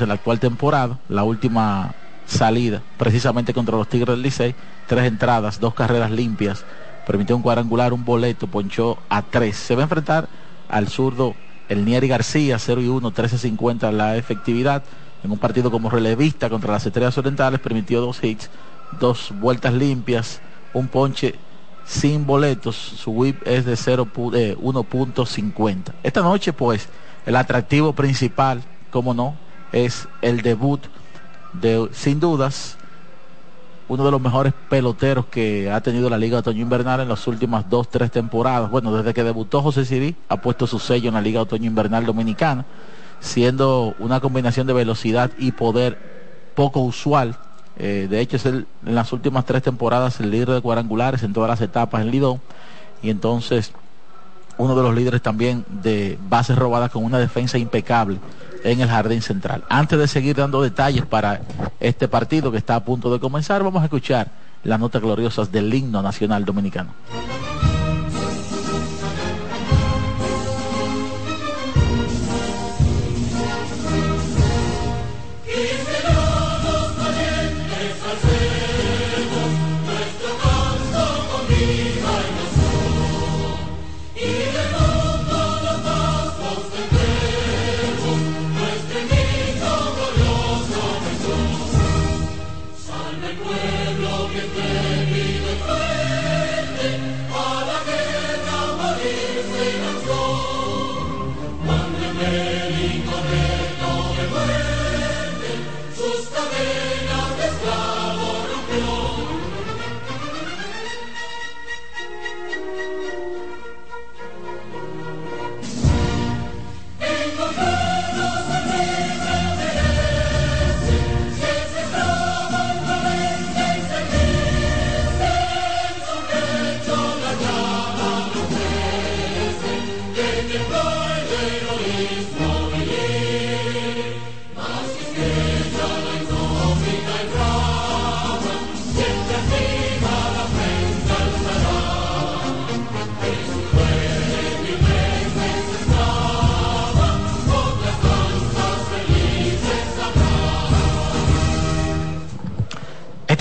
en la actual temporada, la última salida, precisamente contra los Tigres del Licey, tres entradas, dos carreras limpias, permitió un cuadrangular, un boleto, ponchó a tres. Se va a enfrentar al zurdo el Nieri García, 0 y 1, 13.50 la efectividad. En un partido como relevista contra las Estrellas Orientales, permitió dos hits, dos vueltas limpias, un ponche sin boletos. Su whip es de 1.50. Eh, Esta noche, pues, el atractivo principal, como no, es el debut de, sin dudas, uno de los mejores peloteros que ha tenido la Liga de Otoño Invernal en las últimas dos, tres temporadas. Bueno, desde que debutó José Siri, ha puesto su sello en la Liga de Otoño Invernal Dominicana, siendo una combinación de velocidad y poder poco usual. Eh, de hecho, es el, en las últimas tres temporadas el líder de cuadrangulares en todas las etapas en Lidón. Y entonces, uno de los líderes también de bases robadas con una defensa impecable en el Jardín Central. Antes de seguir dando detalles para este partido que está a punto de comenzar, vamos a escuchar las notas gloriosas del himno nacional dominicano.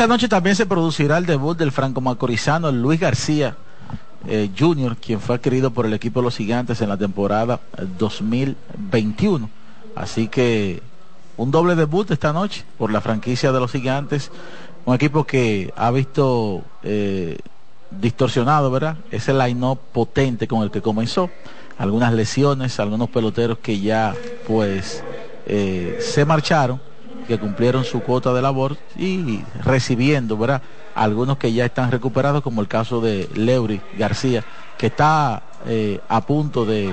Esta noche también se producirá el debut del franco macorizano Luis García eh, Jr., quien fue adquirido por el equipo de los gigantes en la temporada 2021. Así que un doble debut esta noche por la franquicia de los gigantes, un equipo que ha visto eh, distorsionado, ¿verdad? Ese line-up potente con el que comenzó. Algunas lesiones, algunos peloteros que ya pues eh, se marcharon que cumplieron su cuota de labor y recibiendo, ¿verdad? Algunos que ya están recuperados, como el caso de Leury García, que está eh, a punto de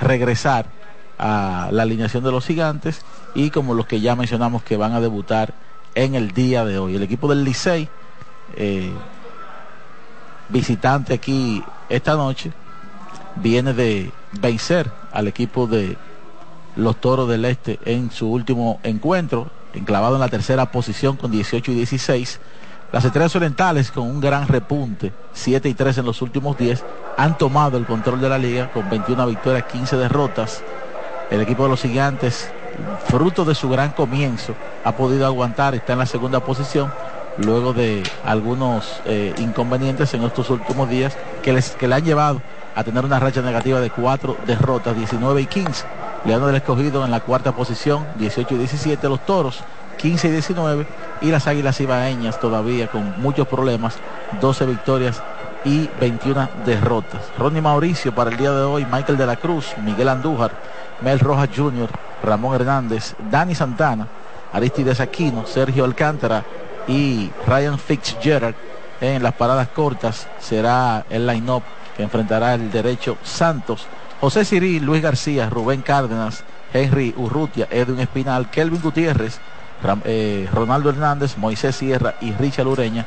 regresar a la alineación de los gigantes y como los que ya mencionamos que van a debutar en el día de hoy. El equipo del Licey, eh, visitante aquí esta noche, viene de vencer al equipo de los Toros del Este en su último encuentro enclavado en la tercera posición con 18 y 16. Las Estrellas Orientales con un gran repunte, 7 y 3 en los últimos 10, han tomado el control de la liga con 21 victorias, 15 derrotas. El equipo de los gigantes, fruto de su gran comienzo, ha podido aguantar, está en la segunda posición, luego de algunos eh, inconvenientes en estos últimos días que, les, que le han llevado a tener una racha negativa de cuatro derrotas, 19 y 15. Leandro del Escogido en la cuarta posición, 18 y 17 los Toros, 15 y 19 y las Águilas Ibaeñas todavía con muchos problemas, 12 victorias y 21 derrotas. Ronnie Mauricio para el día de hoy, Michael de la Cruz, Miguel Andújar, Mel Rojas Jr., Ramón Hernández, Dani Santana, Aristides Aquino, Sergio Alcántara y Ryan Fitzgerald en las paradas cortas será el line-up que enfrentará el derecho Santos, José Cyril, Luis García, Rubén Cárdenas, Henry Urrutia, Edwin Espinal, Kelvin Gutiérrez, eh, Ronaldo Hernández, Moisés Sierra y Richard Ureña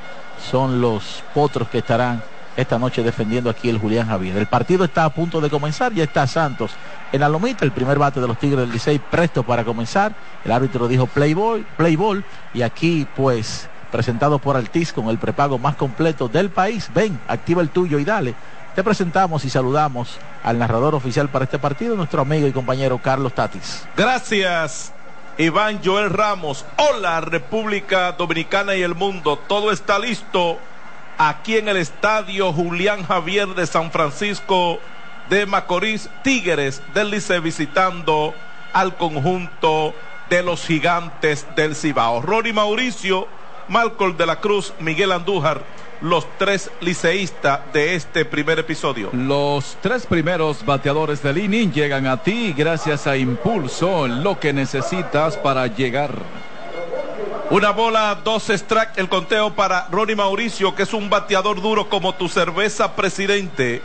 son los potros que estarán esta noche defendiendo aquí el Julián Javier. El partido está a punto de comenzar, ya está Santos en la lomita, el primer bate de los Tigres del Licey presto para comenzar. El árbitro dijo playboy, playball y aquí pues presentado por Altiz con el prepago más completo del país. Ven, activa el tuyo y dale. Te presentamos y saludamos al narrador oficial para este partido, nuestro amigo y compañero Carlos Tatis. Gracias. Iván Joel Ramos. Hola República Dominicana y el mundo. Todo está listo aquí en el estadio Julián Javier de San Francisco de Macorís. Tigres del Lice visitando al conjunto de los gigantes del Cibao. Rory Mauricio, Malcolm de la Cruz, Miguel Andújar los tres liceístas de este primer episodio. Los tres primeros bateadores del inning llegan a ti gracias a Impulso, lo que necesitas para llegar. Una bola, dos strike, el conteo para Ronnie Mauricio, que es un bateador duro como tu cerveza presidente.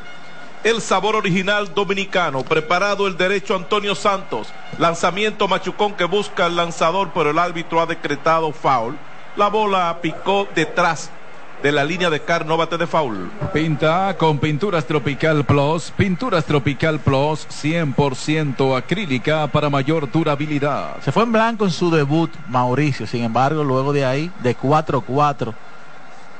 El sabor original dominicano, preparado el derecho Antonio Santos. Lanzamiento machucón que busca el lanzador, pero el árbitro ha decretado foul. La bola picó detrás de la línea de car, no bate de foul. Pinta con Pinturas Tropical Plus. Pinturas Tropical Plus 100% acrílica para mayor durabilidad. Se fue en blanco en su debut Mauricio. Sin embargo, luego de ahí, de 4-4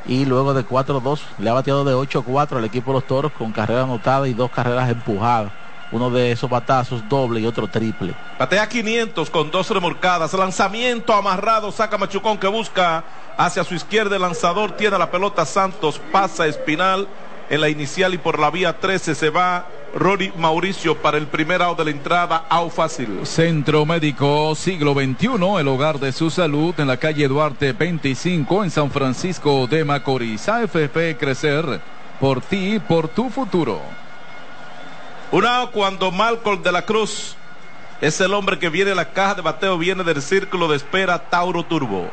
y luego de 4-2, le ha bateado de 8-4 al equipo de los toros con carrera anotada y dos carreras empujadas uno de esos batazos doble y otro triple. Batea 500 con dos remorcadas, lanzamiento amarrado, saca Machucón que busca hacia su izquierda el lanzador, tiene la pelota Santos, pasa Espinal en la inicial y por la vía 13 se va Rory Mauricio para el primer out de la entrada, out fácil. Centro Médico Siglo XXI, el hogar de su salud en la calle Duarte 25 en San Francisco de Macorís. AFP Crecer, por ti, por tu futuro. Una cuando Malcolm de la Cruz es el hombre que viene a la caja de bateo, viene del círculo de espera Tauro Turbo.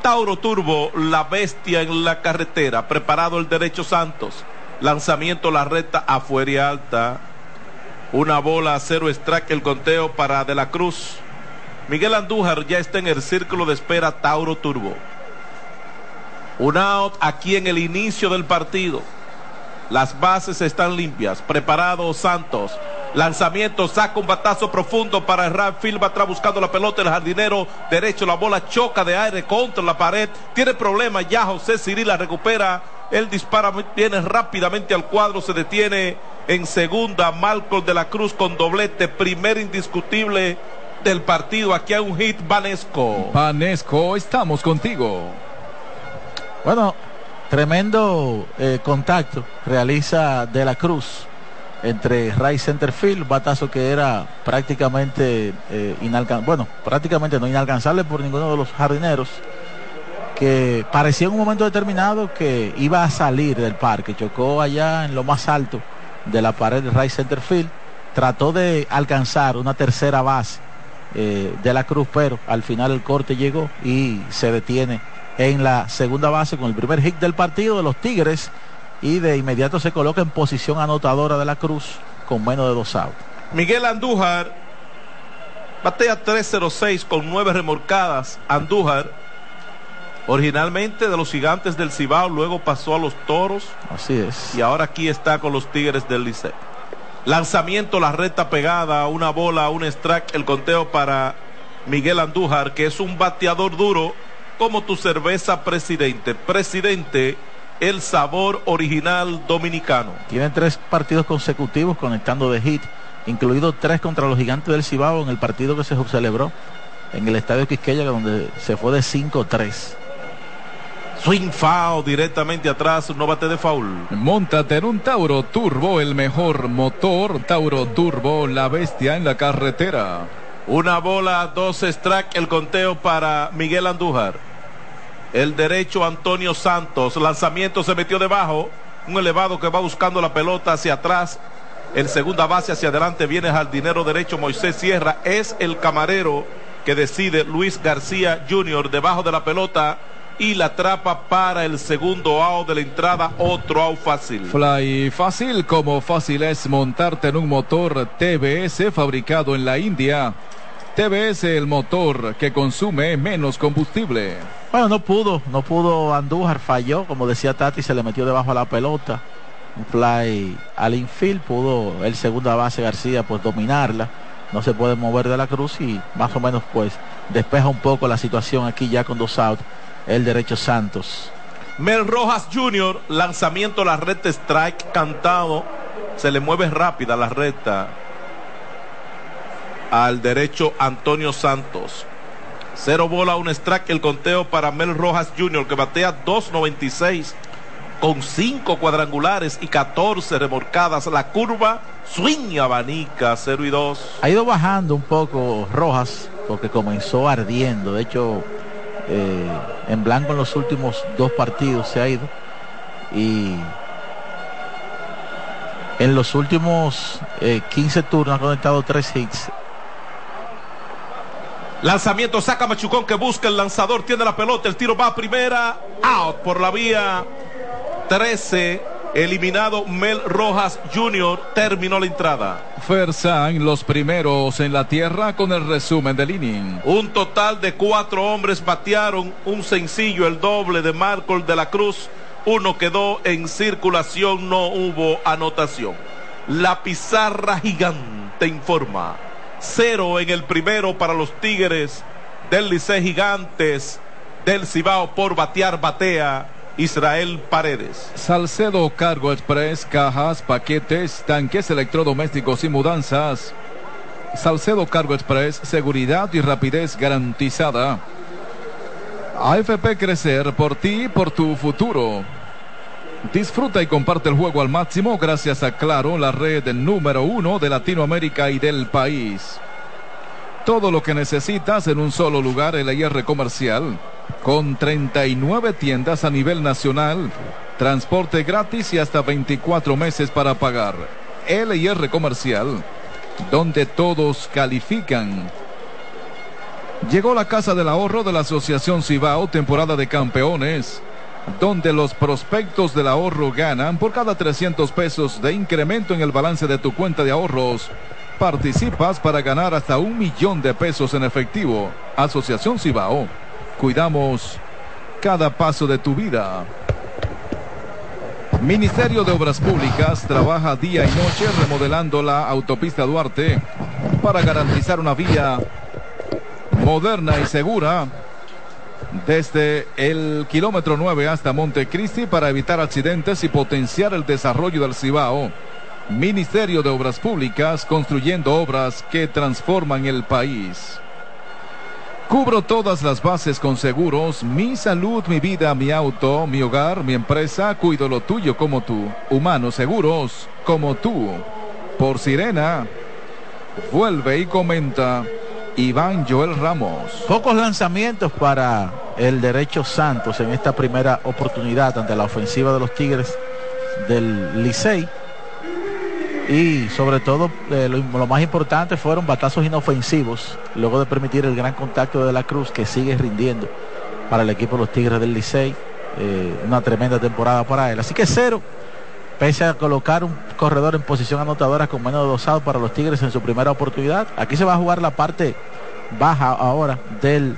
Tauro Turbo, la bestia en la carretera, preparado el derecho Santos. Lanzamiento la recta afuera y alta. Una bola a cero strike el conteo para De la Cruz. Miguel Andújar ya está en el círculo de espera Tauro Turbo. Un out aquí en el inicio del partido. Las bases están limpias. Preparado Santos. Lanzamiento, saca un batazo profundo para Phil va atrás buscando la pelota. El jardinero derecho, la bola choca de aire contra la pared. Tiene problemas ya. José Ciri la recupera. Él dispara, viene rápidamente al cuadro. Se detiene en segunda. Malcolm de la Cruz con doblete. Primer indiscutible del partido. Aquí hay un hit. Vanesco. Vanesco, estamos contigo. Bueno, Tremendo eh, contacto realiza De la Cruz entre Ray Centerfield, batazo que era prácticamente eh, inalcanzable, bueno, prácticamente no inalcanzable por ninguno de los jardineros, que parecía en un momento determinado que iba a salir del parque, chocó allá en lo más alto de la pared de Ray Centerfield, trató de alcanzar una tercera base eh, de la Cruz, pero al final el corte llegó y se detiene en la segunda base con el primer hit del partido de los Tigres y de inmediato se coloca en posición anotadora de la Cruz con menos de dos outs. Miguel Andújar batea 306 con nueve remorcadas. Andújar, originalmente de los gigantes del Cibao, luego pasó a los toros. Así es. Y ahora aquí está con los Tigres del Liceo. Lanzamiento, la recta pegada, una bola, un strike, el conteo para Miguel Andújar, que es un bateador duro como tu cerveza presidente. Presidente, el sabor original dominicano. Tienen tres partidos consecutivos conectando de hit, incluido tres contra los gigantes del Cibao en el partido que se celebró en el estadio Quisqueya, donde se fue de 5-3. Swing foul directamente atrás, no bate de foul. Montate en un Tauro Turbo, el mejor motor. Tauro Turbo, la bestia en la carretera. Una bola, dos strike, el conteo para Miguel Andújar. El derecho Antonio Santos. Lanzamiento se metió debajo. Un elevado que va buscando la pelota hacia atrás. El segunda base hacia adelante viene jardinero derecho Moisés Sierra. Es el camarero que decide Luis García Jr. debajo de la pelota y la atrapa para el segundo out de la entrada, otro out fácil. Fly fácil, como fácil es montarte en un motor TBS fabricado en la India. TBS, el motor que consume menos combustible. Bueno, no pudo, no pudo Andújar, falló, como decía Tati, se le metió debajo a la pelota. Un fly al infield, pudo el segunda base García pues dominarla. No se puede mover de la cruz y más o menos pues despeja un poco la situación aquí ya con dos outs. El derecho Santos. Mel Rojas Jr., lanzamiento a la recta strike cantado. Se le mueve rápida la recta al derecho Antonio Santos. Cero bola, un strike, el conteo para Mel Rojas Jr., que batea 2.96 con 5 cuadrangulares y 14 remorcadas. La curva swing abanica 0 y 2. Ha ido bajando un poco Rojas porque comenzó ardiendo. De hecho, eh, en blanco en los últimos dos partidos se ha ido. Y en los últimos 15 eh, turnos ha conectado 3 hits. Lanzamiento saca Machucón que busca el lanzador, tiene la pelota, el tiro va a primera, out por la vía 13. Eliminado Mel Rojas Jr. terminó la entrada. en los primeros en la tierra con el resumen del inning. Un total de cuatro hombres batearon un sencillo, el doble de Marcos de la Cruz. Uno quedó en circulación, no hubo anotación. La pizarra gigante informa. Cero en el primero para los Tigres del Liceo Gigantes del Cibao por batear batea Israel Paredes. Salcedo Cargo Express, cajas, paquetes, tanques electrodomésticos y mudanzas. Salcedo Cargo Express, seguridad y rapidez garantizada. AFP Crecer por ti por tu futuro. Disfruta y comparte el juego al máximo gracias a Claro, la red número uno de Latinoamérica y del país. Todo lo que necesitas en un solo lugar, el IR comercial con 39 tiendas a nivel nacional, transporte gratis y hasta 24 meses para pagar. LIR Comercial, donde todos califican. Llegó la Casa del Ahorro de la Asociación Cibao, temporada de campeones, donde los prospectos del ahorro ganan por cada 300 pesos de incremento en el balance de tu cuenta de ahorros. Participas para ganar hasta un millón de pesos en efectivo. Asociación Cibao cuidamos cada paso de tu vida. Ministerio de Obras Públicas trabaja día y noche remodelando la autopista Duarte para garantizar una vía moderna y segura desde el kilómetro 9 hasta Montecristi para evitar accidentes y potenciar el desarrollo del Cibao. Ministerio de Obras Públicas construyendo obras que transforman el país. Cubro todas las bases con seguros, mi salud, mi vida, mi auto, mi hogar, mi empresa, cuido lo tuyo como tú. Humanos seguros como tú. Por Sirena, vuelve y comenta Iván Joel Ramos. Pocos lanzamientos para el derecho Santos en esta primera oportunidad ante la ofensiva de los Tigres del Licey. Y sobre todo eh, lo, más importante fueron batazos inofensivos luego de permitir el gran contacto de la Cruz que sigue rindiendo para el equipo de los Tigres del Licey. Eh, una tremenda temporada para él. Así que cero pese a colocar un corredor en posición anotadora con menos de para los Tigres en su primera oportunidad aquí se va a jugar la parte baja ahora del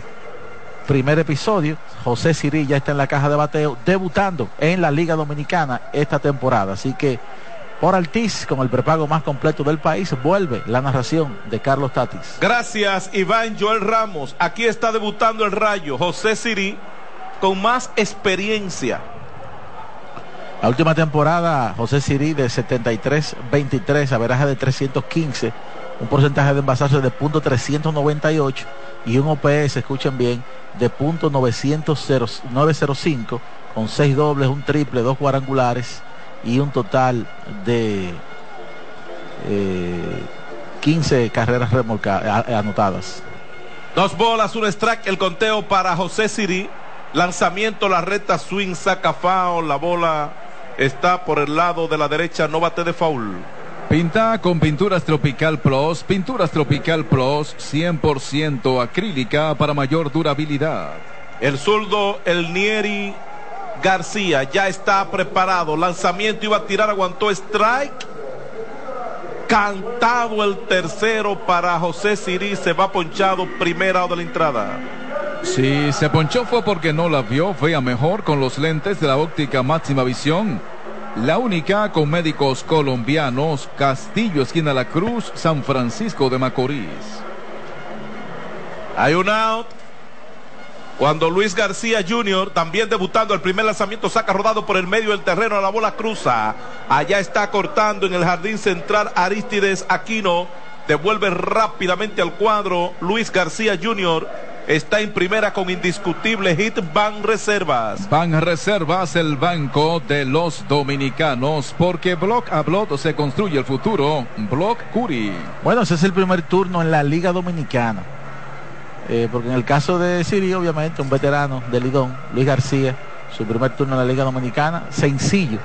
primer episodio José Sirí ya está en la caja de bateo debutando en la Liga Dominicana esta temporada así que por Altiz, con el prepago más completo del país, vuelve la narración de Carlos Tatis. Gracias, Iván Joel Ramos. Aquí está debutando el rayo José Sirí con más experiencia. La última temporada, José Sirí de 73-23, averaje de 315, un porcentaje de envasarse de punto .398 y un OPS, escuchen bien, de punto .905 con seis dobles, un triple, dos cuadrangulares y un total de 15 eh, carreras anotadas. Dos bolas, un strike, el conteo para José Siri. Lanzamiento, la recta swing, saca foul, la bola está por el lado de la derecha, no bate de foul. Pinta con Pinturas Tropical Plus, Pinturas Tropical Plus 100% acrílica para mayor durabilidad. El zurdo, el Nieri García ya está preparado. Lanzamiento iba a tirar, aguantó strike. Cantado el tercero para José Sirí. Se va ponchado primera de la entrada. Si se ponchó fue porque no la vio. Fue mejor con los lentes de la óptica máxima visión. La única con médicos colombianos. Castillo, esquina La Cruz, San Francisco de Macorís. Hay un out. Cuando Luis García Jr., también debutando el primer lanzamiento, saca rodado por el medio del terreno, a la bola cruza. Allá está cortando en el jardín central Aristides Aquino. Devuelve rápidamente al cuadro Luis García Jr. está en primera con indiscutible hit Ban Reservas. Ban Reservas, el banco de los dominicanos, porque Block a Block se construye el futuro. Block Curi. Bueno, ese es el primer turno en la Liga Dominicana. Eh, porque en el caso de Siri, obviamente, un veterano de Lidón, Luis García, su primer turno en la Liga Dominicana, sencillo.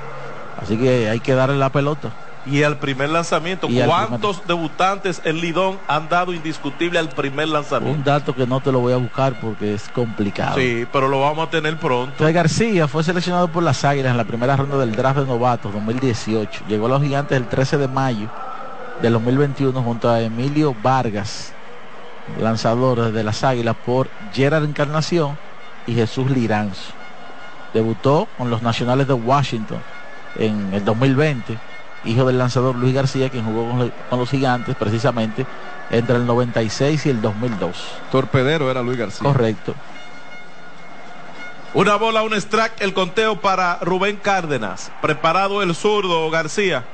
Así que hay que darle la pelota. Y al primer lanzamiento, ¿cuántos debutantes en Lidón han dado indiscutible al primer lanzamiento? Un dato que no te lo voy a buscar porque es complicado. Sí, pero lo vamos a tener pronto. Entonces García fue seleccionado por las Águilas en la primera ronda del draft de novatos 2018. Llegó a los gigantes el 13 de mayo del 2021 junto a Emilio Vargas, lanzador de las Águilas por Gerard Encarnación y Jesús Liranzo. Debutó con los Nacionales de Washington en el 2020 hijo del lanzador Luis García, quien jugó con, los gigantes precisamente entre el 96 y el 2002. Torpedero era Luis García. Correcto. Una bola, un strike, el conteo para Rubén Cárdenas. Preparado el zurdo García.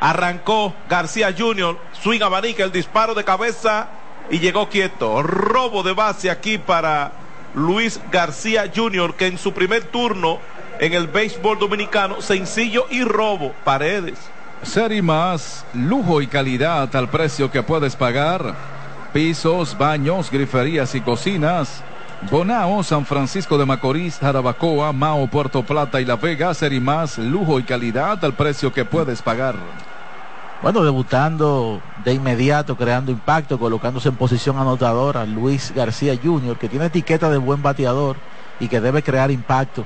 Arrancó García Jr. Swing abanica, el disparo de cabeza y llegó quieto. Robo de base aquí para Luis García Jr., que en su primer turno en el béisbol dominicano, sencillo y robo, paredes. Ser y más, lujo y calidad al precio que puedes pagar. Pisos, baños, griferías y cocinas. Bonao, San Francisco de Macorís, Jarabacoa, Mao, Puerto Plata y La Vega. Ser y más, lujo y calidad al precio que puedes pagar. Bueno, debutando de inmediato, creando impacto, colocándose en posición anotadora, Luis García Jr., que tiene etiqueta de buen bateador y que debe crear impacto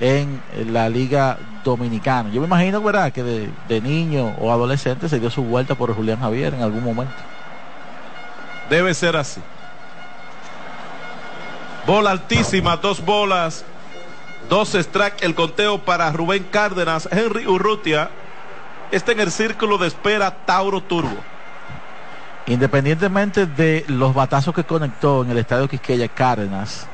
en la Liga Dominicana. Yo me imagino, ¿verdad?, que de, niño o adolescente se dio su vuelta por Julián Javier en algún momento. Debe ser así. Bola altísima, dos bolas, dos strike, el conteo para Rubén Cárdenas, Henry Urrutia. Está en el círculo de espera Tauro Turbo. Independientemente de los batazos que conectó en el estadio Quisqueya Cárdenas,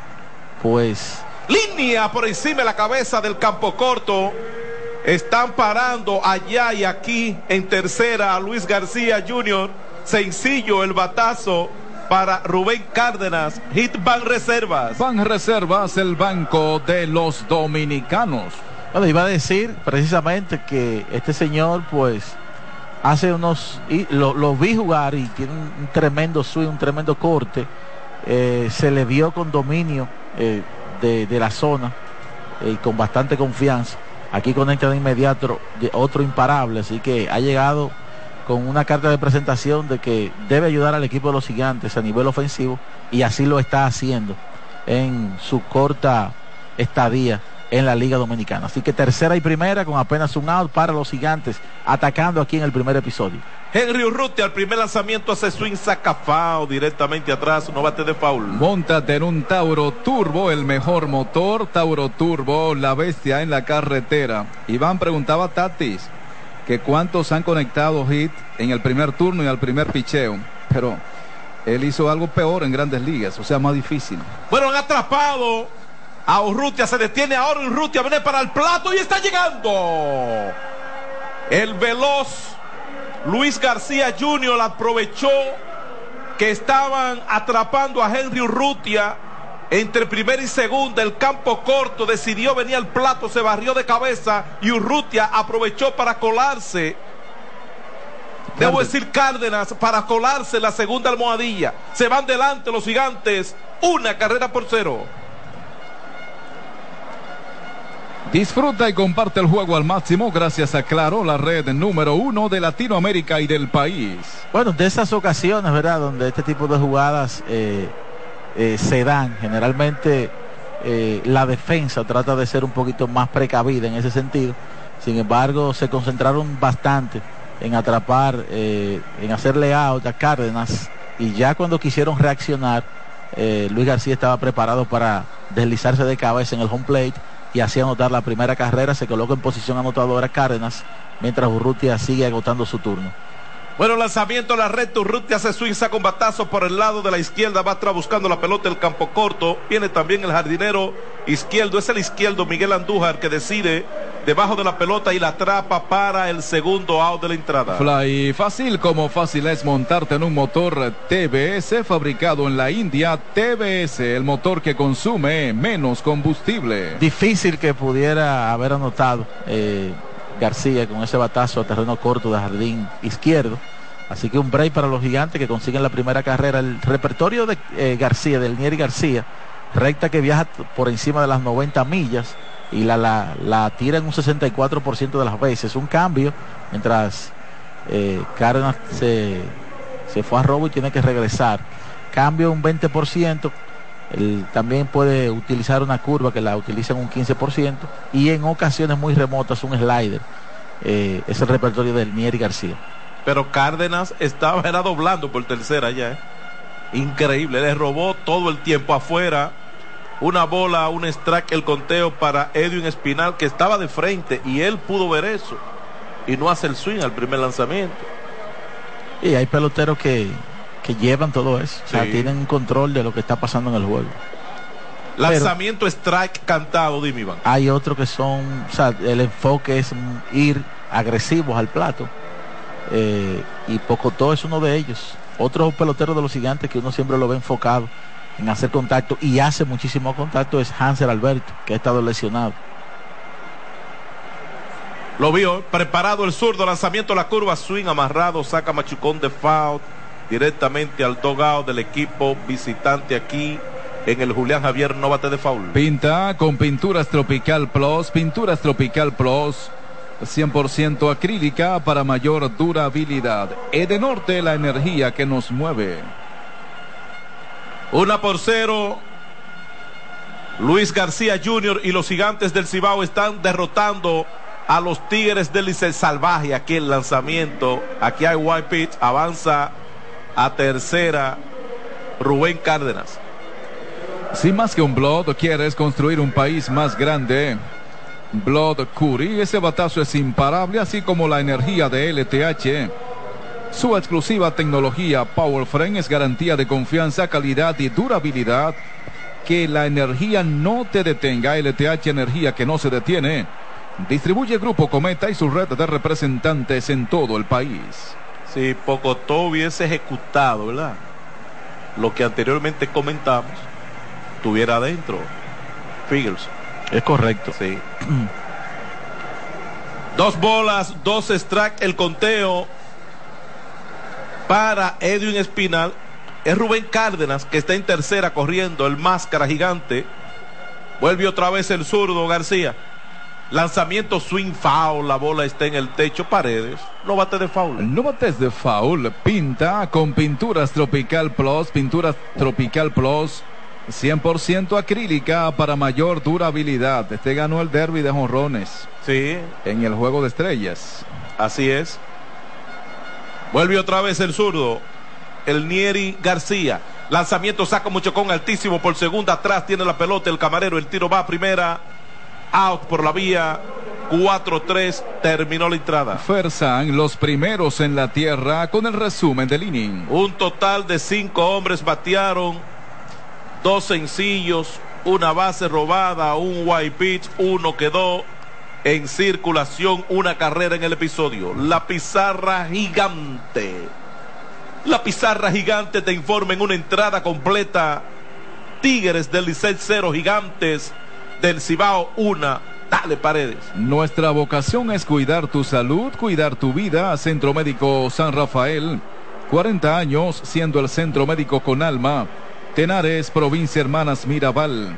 pues Línea por encima de la cabeza del campo corto. Están parando allá y aquí en tercera a Luis García Jr. Sencillo el batazo para Rubén Cárdenas. Hit Ban Reservas. Ban Reservas, el banco de los dominicanos. Bueno, iba a decir precisamente que este señor, pues, hace unos. Y lo, vi jugar y tiene un, tremendo swing, un tremendo corte. Eh, se le vio con dominio. Eh, de, la zona eh, y con bastante confianza. Aquí conecta de inmediato otro imparable, así que ha llegado con una carta de presentación de que debe ayudar al equipo de los gigantes a nivel ofensivo y así lo está haciendo en su corta estadía en la Liga Dominicana. Así que tercera y primera con apenas un out para los gigantes, atacando aquí en el primer episodio. Henry Urrutia al primer lanzamiento hace swing sacafao directamente atrás, no bate de foul. Montate en un Tauro Turbo, el mejor motor, Tauro Turbo, la bestia en la carretera. Iván preguntaba a Tatis que cuántos han conectado hit en el primer turno y al primer picheo, pero él hizo algo peor en grandes ligas, o sea, más difícil. Bueno, han atrapado a Urrutia, se detiene ahora Urrutia, viene para el plato y está llegando. El veloz Luis García Jr. aprovechó que estaban atrapando a Henry Urrutia entre primera y segunda, el campo corto, decidió venir al plato, se barrió de cabeza y Urrutia aprovechó para colarse. Debo decir Cárdenas para colarse la segunda almohadilla. Se van delante los gigantes, una carrera por cero. Disfruta y comparte el juego al máximo gracias a Claro, la red número uno de Latinoamérica y del país. Bueno, de esas ocasiones, ¿verdad? Donde este tipo de jugadas eh, eh, se dan, generalmente eh, la defensa trata de ser un poquito más precavida en ese sentido. Sin embargo, se concentraron bastante en atrapar, en hacerle out a Cárdenas y ya cuando quisieron reaccionar, Luis García estaba preparado para deslizarse de cabeza en el home plate y así anotar la primera carrera. Se coloca en posición anotadora Cárdenas, mientras Urrutia sigue agotando su turno. Bueno, lanzamiento a la red, Urrutia hace swing, saca un batazo por el lado de la izquierda, va atrás buscando la pelota del campo corto. Viene también el jardinero izquierdo, es el izquierdo Miguel Andújar que decide debajo de la pelota y la atrapa para el segundo out de la entrada. Fly, fácil como fácil es montarte en un motor TBS fabricado en la India. TBS, el motor que consume menos combustible. Difícil que pudiera haber anotado eh, García con ese batazo a terreno corto de jardín izquierdo. Así que un break para los gigantes que consiguen la primera carrera. El repertorio de eh, García, del Nieri García, recta que viaja por encima de las 90 millas y la, la, la tira en un 64% de las veces. Un cambio mientras eh, Cárdenas se, se, fue a robo y tiene que regresar. Cambio un 20%. Él también puede utilizar una curva que la utiliza en un 15% y en ocasiones muy remotas un slider. Eh, es el repertorio del Nieri García. Pero Cárdenas estaba era doblando por tercera ya. ¿eh? Increíble, le robó todo el tiempo afuera una bola, un strike, el conteo para Edwin Espinal que estaba de frente y él pudo ver eso y no hace el swing al primer lanzamiento. Y hay peloteros que, que llevan todo eso, sí. o sea, tienen un control de lo que está pasando en el juego. Lanzamiento Pero, strike cantado, dime Iván. Hay otros que son, o sea, el enfoque es ir agresivos al plato. Eh, y Pocotó es uno de ellos. Otro pelotero de los gigantes que uno siempre lo ve enfocado en hacer contacto y hace muchísimo contacto es Hansel Alberto, que ha estado lesionado. Lo vio, preparado el zurdo, lanzamiento a la curva, swing amarrado, saca machucón de foul directamente al dogado del equipo visitante aquí en el Julián Javier Novate de foul. Pinta con Pinturas Tropical Plus, Pinturas Tropical Plus. 100% acrílica para mayor durabilidad. Edenorte, la energía que nos mueve. Una por cero. Luis García Jr. y los gigantes del Cibao están derrotando a los Tigres del Licey Salvaje. Aquí el lanzamiento. Aquí hay White Pitch. Avanza a tercera Rubén Cárdenas. Si más que un Blood quieres construir un país más grande. Blood Curry, ese batazo es imparable, así como la energía de LTH. Su exclusiva tecnología Power Frame es garantía de confianza, calidad y durabilidad. Que la energía no te detenga. LTH Energía que no se detiene. Distribuye Grupo Cometa y su red de representantes en todo el país. Si Pocotó hubiese ejecutado, ¿verdad? Lo que anteriormente comentamos, tuviera adentro. Figures. Es correcto. Sí. dos bolas, dos strike, el conteo para Edwin Espinal. Es Rubén Cárdenas que está en tercera corriendo, el máscara gigante. Vuelve otra vez el zurdo García. Lanzamiento swing foul, la bola está en el techo, paredes. No bate de foul. No bates de foul. Pinta con pinturas Tropical Plus, pinturas Tropical Plus. 100% acrílica para mayor durabilidad. Este ganó el derby de jonrones. Sí. En el juego de estrellas. Así es. Vuelve otra vez el zurdo. El Nieri García. Lanzamiento saca mucho con altísimo por segunda. Atrás tiene la pelota el camarero. El tiro va a primera. Out por la vía. 4-3. Terminó la entrada. Fersan, los primeros en la tierra con el resumen del inning. Un total de cinco hombres batearon dos sencillos, una base robada, un white pitch, uno quedó en circulación, una carrera en el episodio. La pizarra gigante. La pizarra gigante te informa en una entrada completa. Tigres del Licey 0, Gigantes del Cibao 1. Dale paredes. Nuestra vocación es cuidar tu salud, cuidar tu vida. Centro Médico San Rafael. 40 años siendo el centro médico con alma. Tenares, provincia Hermanas Mirabal.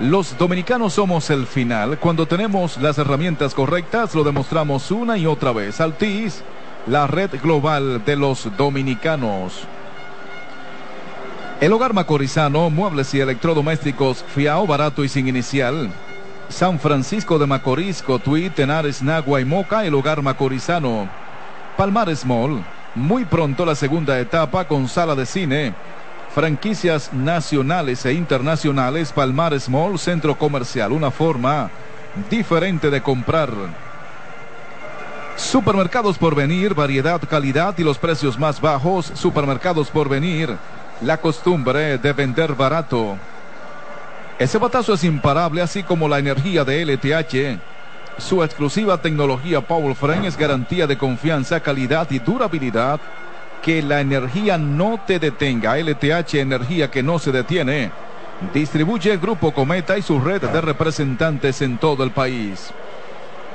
Los dominicanos somos el final. Cuando tenemos las herramientas correctas, lo demostramos una y otra vez. Altis, la red global de los dominicanos. El hogar macorizano, muebles y electrodomésticos, fiao, barato y sin inicial. San Francisco de Macorís, Cotuí, Tenares, Nagua y Moca, el hogar macorizano. Palmares Mall, muy pronto la segunda etapa con sala de cine franquicias nacionales e internacionales, Palmares Mall, centro comercial, una forma diferente de comprar. Supermercados por venir, variedad, calidad y los precios más bajos. Supermercados por venir, la costumbre de vender barato. Ese batazo es imparable, así como la energía de LTH. Su exclusiva tecnología Power Frame es garantía de confianza, calidad y durabilidad. Que la energía no te detenga. LTH Energía que no se detiene. Distribuye el Grupo Cometa y su red de representantes en todo el país.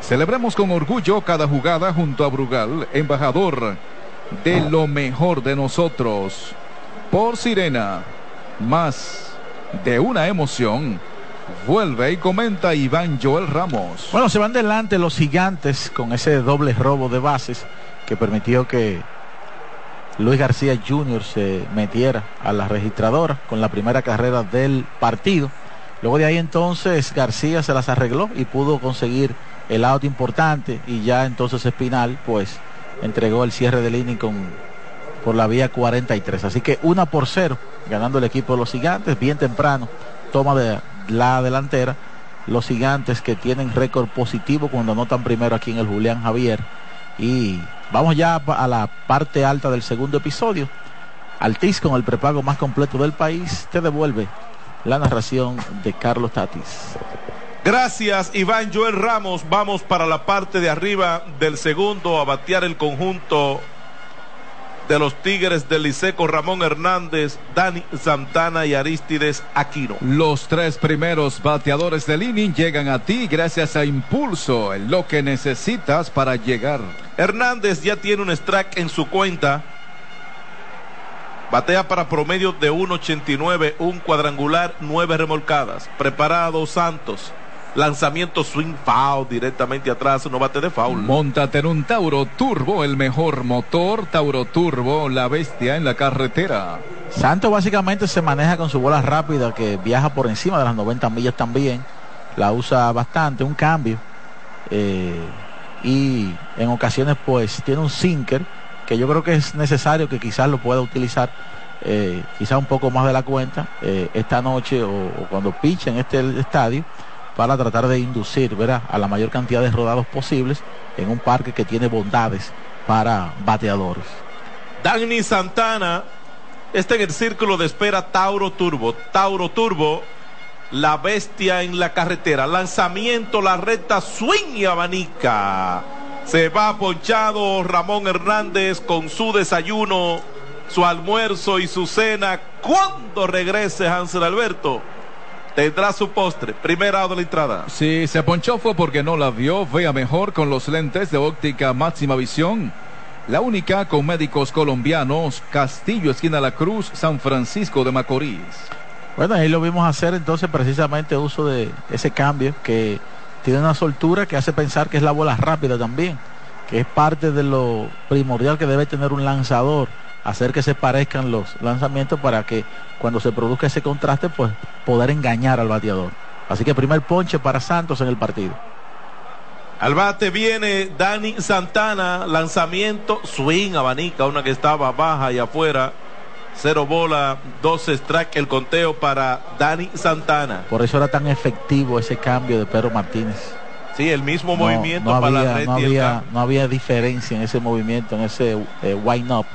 Celebremos con orgullo cada jugada junto a Brugal, embajador de lo mejor de nosotros. Por Sirena, más de una emoción. Vuelve y comenta Iván Joel Ramos. Bueno, se van delante los gigantes con ese doble robo de bases que permitió que Luis García Jr. se metiera a la registradora con la primera carrera del partido. Luego de ahí entonces García se las arregló y pudo conseguir el out importante y ya entonces Espinal pues entregó el cierre del inning con, por la vía 43. Así que una por cero ganando el equipo de los gigantes bien temprano. Toma de la delantera los gigantes que tienen récord positivo cuando anotan primero aquí en el Julián Javier. Y vamos ya a la parte alta del segundo episodio. Altis con el prepago más completo del país te devuelve la narración de Carlos Tatis. Gracias Iván Joel Ramos. Vamos para la parte de arriba del segundo a batear el conjunto de los Tigres del Liceco Ramón Hernández, Dani Santana y Aristides Aquino. Los tres primeros bateadores del inning llegan a ti gracias a Impulso, lo que necesitas para llegar. Hernández ya tiene un strike en su cuenta. Batea para promedio de 1.89, un cuadrangular, nueve remolcadas. Preparado Santos. Lanzamiento swing foul directamente atrás, no bate de foul. Montate en un Tauro Turbo, el mejor motor. Tauro Turbo, la bestia en la carretera. Santos básicamente se maneja con su bola rápida que viaja por encima de las 90 millas también. La usa bastante, un cambio. Eh, y en ocasiones pues tiene un sinker que yo creo que es necesario que quizás lo pueda utilizar eh, quizás un poco más de la cuenta eh, esta noche o, o cuando piche en este estadio para tratar de inducir ¿verdad? a la mayor cantidad de rodados posibles en un parque que tiene bondades para bateadores. Dani Santana está en el círculo de espera Tauro Turbo. Tauro Turbo, la bestia en la carretera. Lanzamiento, la recta, swing y abanica. Se va ponchado Ramón Hernández con su desayuno, su almuerzo y su cena. ¿Cuándo regrese Hansel Alberto? Tendrá su postre. Primera de la entrada. Si se ponchó fue porque no la vio. Vea mejor con los lentes de óptica máxima visión. La única con médicos colombianos. Castillo, esquina La Cruz, San Francisco de Macorís. Bueno, ahí lo vimos hacer entonces precisamente uso de ese cambio que tiene una soltura que hace pensar que es la bola rápida también, que es parte de lo primordial que debe tener un lanzador hacer que se parezcan los lanzamientos para que cuando se produzca ese contraste, pues poder engañar al bateador. Así que primer ponche para Santos en el partido. Al bate viene Dani Santana, lanzamiento, swing, abanica, una que estaba baja y afuera. Cero bola, dos strike el conteo para Dani Santana. Por eso era tan efectivo ese cambio de Pedro Martínez. Sí, el mismo no, movimiento no para había, la red había, no había diferencia en ese movimiento, en ese eh, wind up.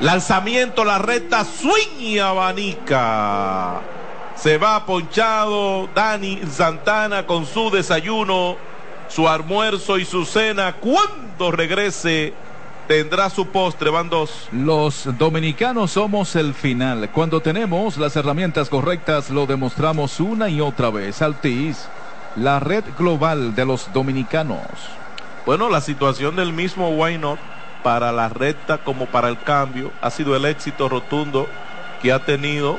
Lanzamiento, la recta, swing y abanica. Se va ponchado Dani Santana con su desayuno, su almuerzo y su cena. Cuando regrese, tendrá su postre. Van dos. Los dominicanos somos el final. Cuando tenemos las herramientas correctas, lo demostramos una y otra vez. Altis, la red global de los dominicanos. Bueno, la situación del mismo Why Not para la recta como para el cambio ha sido el éxito rotundo que ha tenido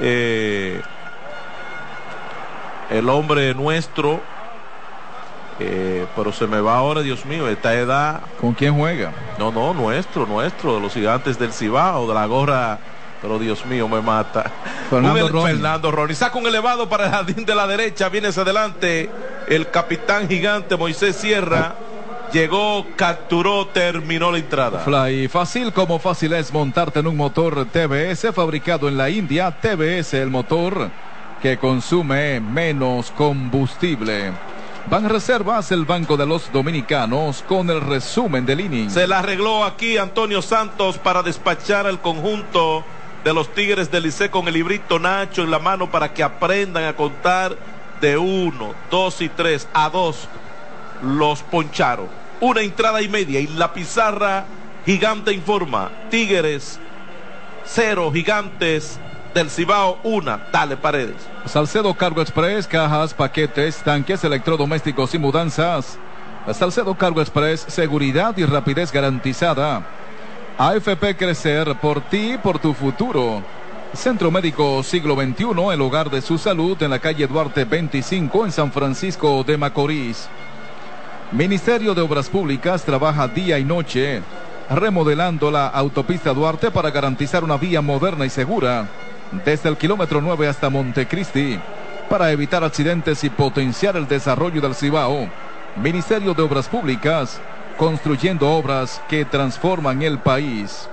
eh, el hombre nuestro. Eh, pero se me va ahora, Dios mío, esta edad. ¿Con quién juega? No, no, nuestro, nuestro, de los gigantes del Cibao, de la gorra. Pero Dios mío, me mata. Fernando Un- Ronnie. Fernando Ronnie. Saca un elevado para el jardín de la derecha. Viene hacia adelante el capitán gigante Moisés Sierra. Llegó, capturó, terminó la entrada. Fly, fácil como fácil es montarte en un motor TBS fabricado en la India. TBS, el motor que consume menos combustible. Van Reservas, el Banco de los Dominicanos, con el resumen del inning. Se la arregló aquí Antonio Santos para despachar al conjunto de los Tigres del Liceo con el librito Nacho en la mano para que aprendan a contar de uno, dos y tres a dos los poncharon. Una entrada y media y la pizarra gigante informa. Tigres cero, gigantes del Cibao una. Dale paredes. Salcedo Cargo Express, cajas, paquetes, tanques electrodomésticos y mudanzas. Salcedo Cargo Express, seguridad y rapidez garantizada. AFP Crecer por ti, por tu futuro. Centro Médico Siglo XXI, el hogar de su salud en la calle Duarte 25 en San Francisco de Macorís. Ministerio de Obras Públicas trabaja día y noche remodelando la autopista Duarte para garantizar una vía moderna y segura desde el kilómetro 9 hasta Montecristi para evitar accidentes y potenciar el desarrollo del Cibao. Ministerio de Obras Públicas construyendo obras que transforman el país.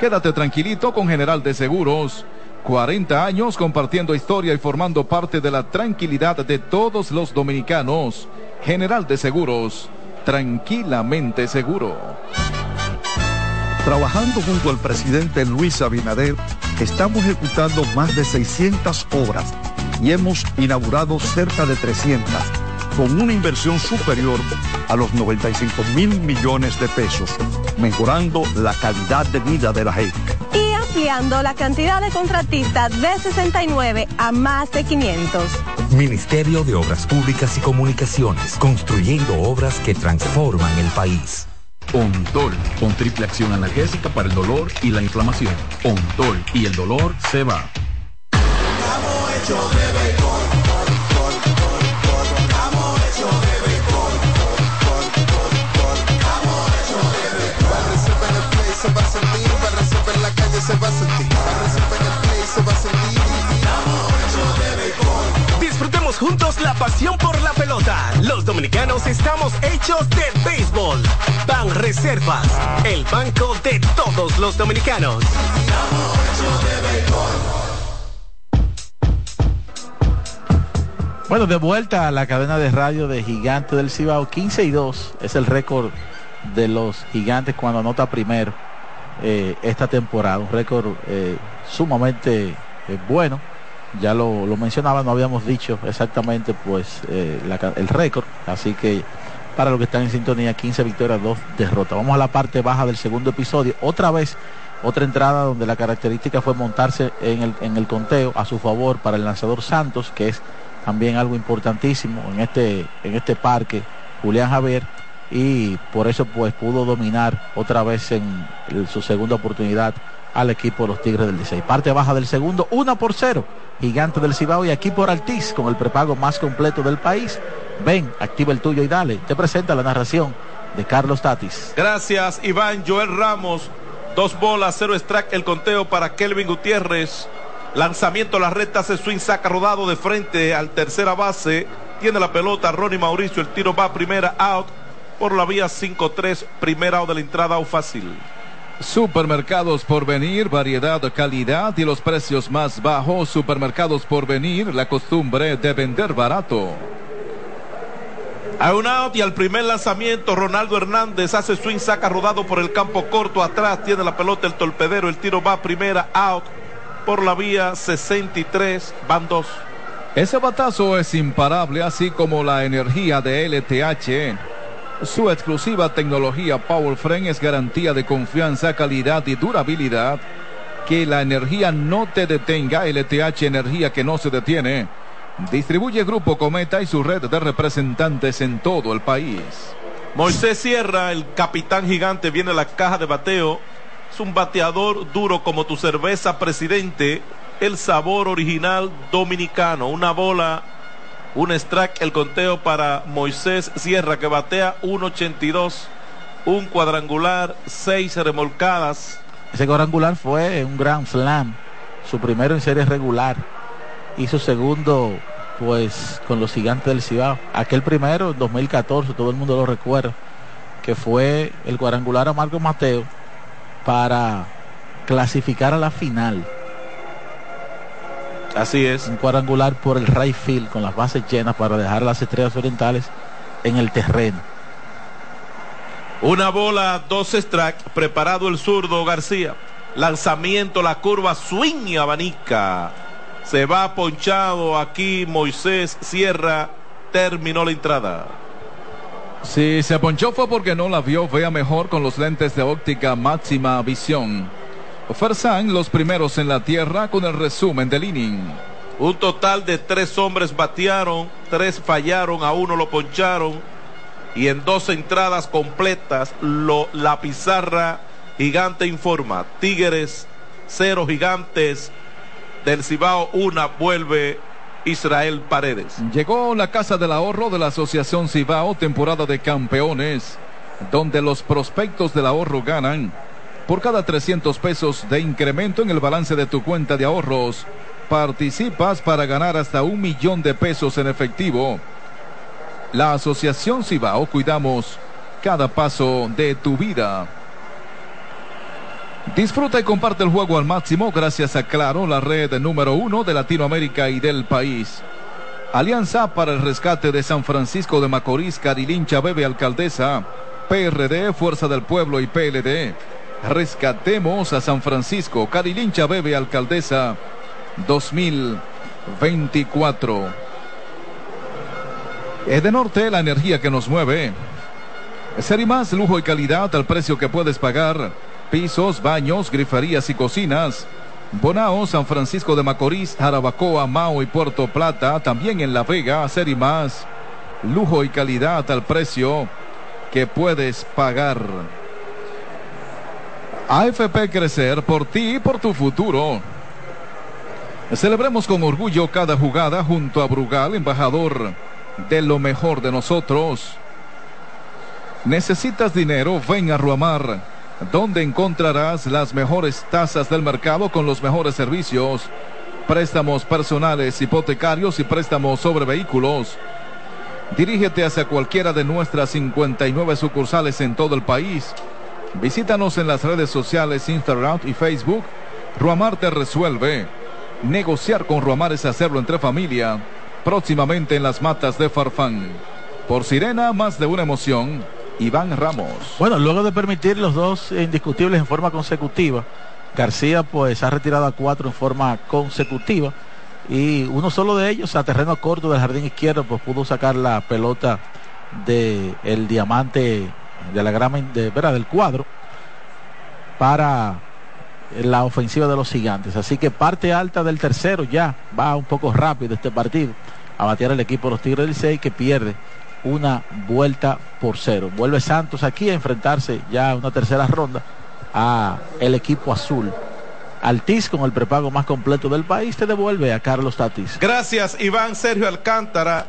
Quédate tranquilito con General de Seguros. 40 años compartiendo historia y formando parte de la tranquilidad de todos los dominicanos. General de Seguros, tranquilamente seguro. Trabajando junto al presidente Luis Abinader, estamos ejecutando más de 600 obras y hemos inaugurado cerca de 300, con una inversión superior a los 95 mil millones de pesos, mejorando la calidad de vida de la gente. Ampliando la cantidad de contratistas de 69 a más de 500. Ministerio de Obras Públicas y Comunicaciones, construyendo obras que transforman el país. Ontol, con triple acción analgésica para el dolor y la inflamación. Ontol y el dolor se va. Calle se va a sentir, para en el play se va a sentir. Disfrutemos juntos la pasión por la pelota. Los dominicanos estamos hechos de béisbol. Ban Reservas, el banco de todos los dominicanos. Bueno, de vuelta a la cadena de radio de Gigante del Cibao, 15 y 2 es el récord de los gigantes cuando anota primero eh, esta temporada. Un récord eh, sumamente eh, bueno. Ya lo, mencionaba, no habíamos dicho exactamente pues el récord. Así que para los que están en sintonía, 15 victorias, 2 derrotas. Vamos a la parte baja del segundo episodio. Otra vez, otra entrada donde la característica fue montarse en el, en el conteo a su favor para el lanzador Santos, que es también algo importantísimo en este, en este parque. Julián Javier y por eso pues pudo dominar otra vez en su segunda oportunidad al equipo de los Tigres del 16. Parte baja del segundo, 1 por 0. Gigante del Cibao y aquí por Altiz con el prepago más completo del país. Ven, activa el tuyo y dale. Te presenta la narración de Carlos Tatis. Gracias Iván Joel Ramos. Dos bolas, cero strike, el conteo para Kelvin Gutiérrez. Lanzamiento a la recta, hace swing, saca rodado de frente al tercera base. Tiene la pelota Ronnie Mauricio, el tiro va primera out por la vía 5-3, primera o de la entrada o fácil. Supermercados por venir, variedad, calidad y los precios más bajos. Supermercados por venir, la costumbre de vender barato. A un out y al primer lanzamiento, Ronaldo Hernández hace swing, saca rodado por el campo corto atrás, tiene la pelota el torpedero, el tiro va primera, out por la vía 63, van dos. Ese batazo es imparable, así como la energía de LTH. Su exclusiva tecnología Power Frame es garantía de confianza, calidad y durabilidad. Que la energía no te detenga. LTH Energía que no se detiene. Distribuye Grupo Cometa y su red de representantes en todo el país. Moisés Sierra, el capitán gigante, viene a la caja de bateo. Es un bateador duro como tu cerveza, presidente. El sabor original dominicano. Una bola un strike, el conteo para Moisés Sierra que batea 1.82. Un cuadrangular, seis remolcadas. Ese cuadrangular fue un gran slam. Su primero en serie regular. Y su segundo, pues, con los gigantes del Cibao. Aquel primero, en 2014, todo el mundo lo recuerda. Que fue el cuadrangular a Marco Mateo para clasificar a la final Así es. Un cuadrangular por el right field con las bases llenas para dejar las estrellas orientales en el terreno. Una bola, dos strike, preparado el zurdo García. Lanzamiento, la curva, swing y abanica. Se va ponchado aquí Moisés Sierra. Terminó la entrada. Si se ponchó fue porque no la vio, vea mejor con los lentes de óptica máxima visión. Fersan, los primeros en la tierra con el resumen del inning. Un total de tres hombres batearon, tres fallaron, a uno lo poncharon y en dos entradas completas lo, la pizarra gigante informa. Tigres, cero gigantes del Cibao, una vuelve Israel Paredes. Llegó la Casa del Ahorro de la Asociación Cibao, temporada de campeones, donde los prospectos del ahorro ganan. Por cada 300 pesos de incremento en el balance de tu cuenta de ahorros, participas para ganar hasta un millón de pesos en efectivo. La Asociación Cibao cuidamos cada paso de tu vida. Disfruta y comparte el juego al máximo gracias a Claro, la red número uno de Latinoamérica y del país. Alianza para el rescate de San Francisco de Macorís, Carilincha Bebe Alcaldesa, PRD, Fuerza del Pueblo y PLD. Rescatemos a San Francisco, Carilincha Bebe Alcaldesa 2024. Edenorte, la energía que nos mueve. Ser más lujo y calidad al precio que puedes pagar. Pisos, baños, griferías y cocinas. Bonao, San Francisco de Macorís, Jarabacoa, Mao y Puerto Plata. También en La Vega, ser más lujo y calidad al precio que puedes pagar. AFP Crecer por ti y por tu futuro. Celebremos con orgullo cada jugada junto a Brugal, embajador de lo mejor de nosotros. ¿Necesitas dinero? Ven a Ruamar, donde encontrarás las mejores tasas del mercado con los mejores servicios, préstamos personales, hipotecarios y préstamos sobre vehículos. Dirígete hacia cualquiera de nuestras 59 sucursales en todo el país. Visítanos en las redes sociales Instagram y Facebook. Ruamar te resuelve. Negociar con Ruamar es hacerlo entre familia. Próximamente en las matas de Farfán. Por Sirena, más de una emoción. Iván Ramos. Bueno, luego de permitir los dos indiscutibles en forma consecutiva, García pues ha retirado a cuatro en forma consecutiva y uno solo de ellos a terreno corto del jardín izquierdo pues pudo sacar la pelota del el diamante de la grama de, ¿verdad? del cuadro para la ofensiva de los gigantes. Así que parte alta del tercero ya va un poco rápido este partido a batear el equipo de los Tigres del 6 que pierde una vuelta por cero. Vuelve Santos aquí a enfrentarse ya a una tercera ronda a el equipo azul. Altis con el prepago más completo del país te devuelve a Carlos Tatis. Gracias Iván Sergio Alcántara,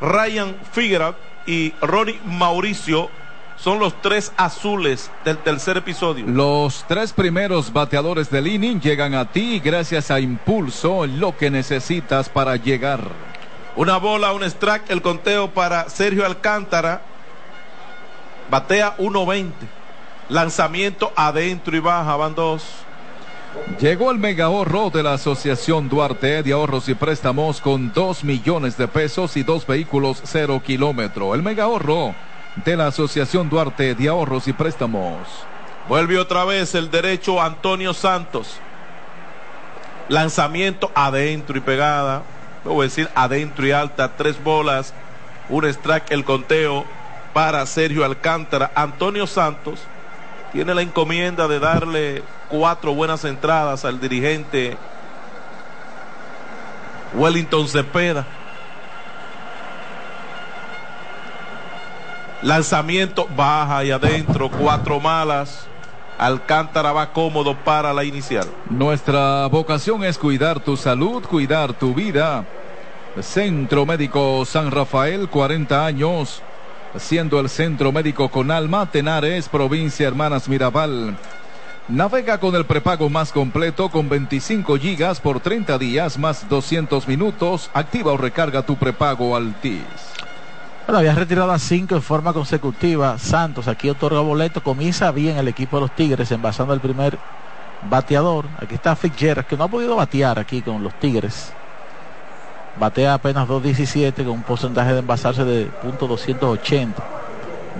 Ryan Figueroa y Ronnie Mauricio son los tres azules del tercer episodio. Los tres primeros bateadores del inning llegan a ti gracias a Impulso, lo que necesitas para llegar. Una bola, un strike, el conteo para Sergio Alcántara. Batea 1.20. Lanzamiento adentro y baja, van dos. Llegó el mega ahorro de la Asociación Duarte de Ahorros y Préstamos con 2 millones de pesos y dos vehículos cero kilómetro. El mega ahorro de la Asociación Duarte de Ahorros y Préstamos. Vuelve otra vez el derecho Antonio Santos. Lanzamiento adentro y pegada. A decir adentro y alta. Tres bolas. Un strike el conteo para Sergio Alcántara. Antonio Santos tiene la encomienda de darle cuatro buenas entradas al dirigente Wellington Cepeda. Lanzamiento baja y adentro, cuatro malas. Alcántara va cómodo para la inicial. Nuestra vocación es cuidar tu salud, cuidar tu vida. Centro Médico San Rafael, 40 años, siendo el centro médico con alma, Tenares, provincia Hermanas Mirabal. Navega con el prepago más completo con 25 gigas por 30 días más 200 minutos. Activa o recarga tu prepago Altis. Bueno, había retirado a cinco en forma consecutiva. Santos aquí otorga boleto. Comienza bien el equipo de los Tigres envasando el primer bateador. Aquí está Fitzgerald, que no ha podido batear aquí con los Tigres. Batea apenas 2.17 con un porcentaje de envasarse de punto .280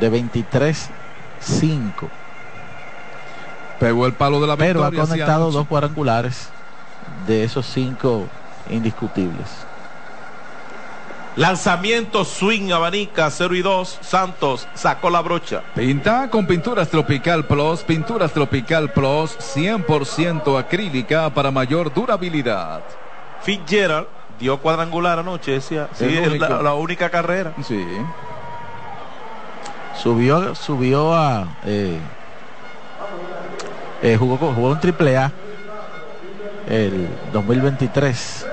de 23.5. Pegó el palo de la Pero ha conectado dos cuadrangulares de esos cinco indiscutibles. Lanzamiento swing abanica 0 y 2. Santos sacó la brocha. Pinta con Pinturas Tropical Plus, Pinturas Tropical Plus 100% acrílica para mayor durabilidad. Fitzgerald dio cuadrangular anoche, decía. Sí, es la, la única carrera. Sí. Subió, subió a eh, eh, jugó, con- jugó un triple A el 2023.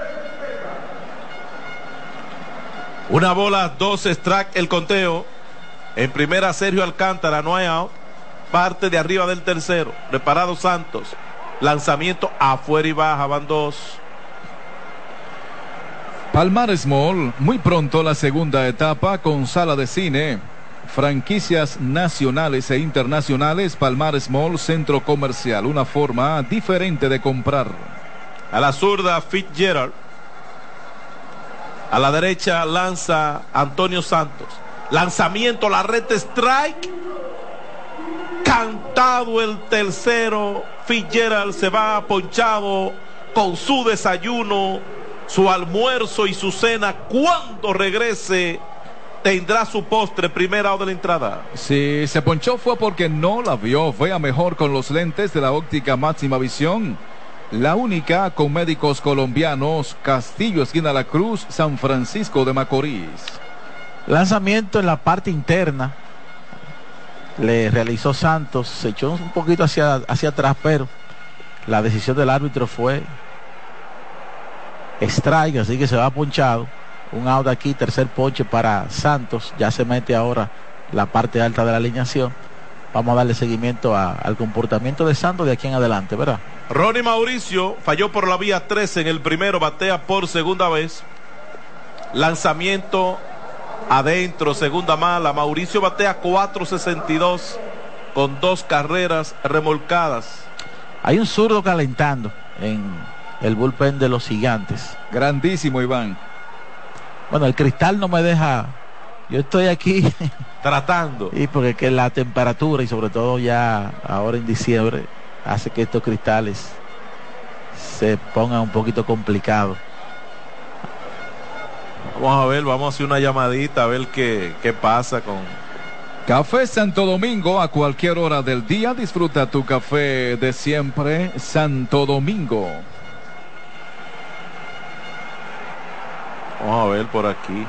Una bola, dos strike el conteo. En primera Sergio Alcántara, no hay out. Parte de arriba del tercero. Reparado Santos. Lanzamiento afuera y baja, van dos. Palmar Small, muy pronto la segunda etapa con sala de cine. Franquicias nacionales e internacionales, Palmar Small Centro Comercial, una forma diferente de comprar. A la zurda Fitzgerald. A la derecha lanza Antonio Santos. Lanzamiento, la red strike. Cantado el tercero. Fitzgerald se va ponchado con su desayuno, su almuerzo y su cena. Cuando regrese tendrá su postre primera o de la entrada. Si se ponchó fue porque no la vio. Vea mejor con los lentes de la óptica máxima visión. La única con médicos colombianos, Castillo, esquina La Cruz, San Francisco de Macorís. Lanzamiento en la parte interna. Le realizó Santos. Se echó un poquito hacia, hacia atrás, pero la decisión del árbitro fue strike, así que se va ponchado. Un out aquí, tercer ponche para Santos. Ya se mete ahora la parte alta de la alineación. Vamos a darle seguimiento al comportamiento de Santos de aquí en adelante, ¿verdad? Ronnie Mauricio falló por la vía 13 en el primero, batea por segunda vez. Lanzamiento adentro, segunda mala. Mauricio batea 4.62 con dos carreras remolcadas. Hay un zurdo calentando en el bullpen de los gigantes. Grandísimo, Iván. Bueno, el cristal no me deja. Yo estoy aquí Tratando. y porque que la temperatura y sobre todo ya ahora en diciembre hace que estos cristales se pongan un poquito complicados. Vamos a ver, vamos a hacer una llamadita a ver qué, qué pasa con... Café Santo Domingo a cualquier hora del día. Disfruta tu café de siempre, Santo Domingo. Vamos a ver por aquí.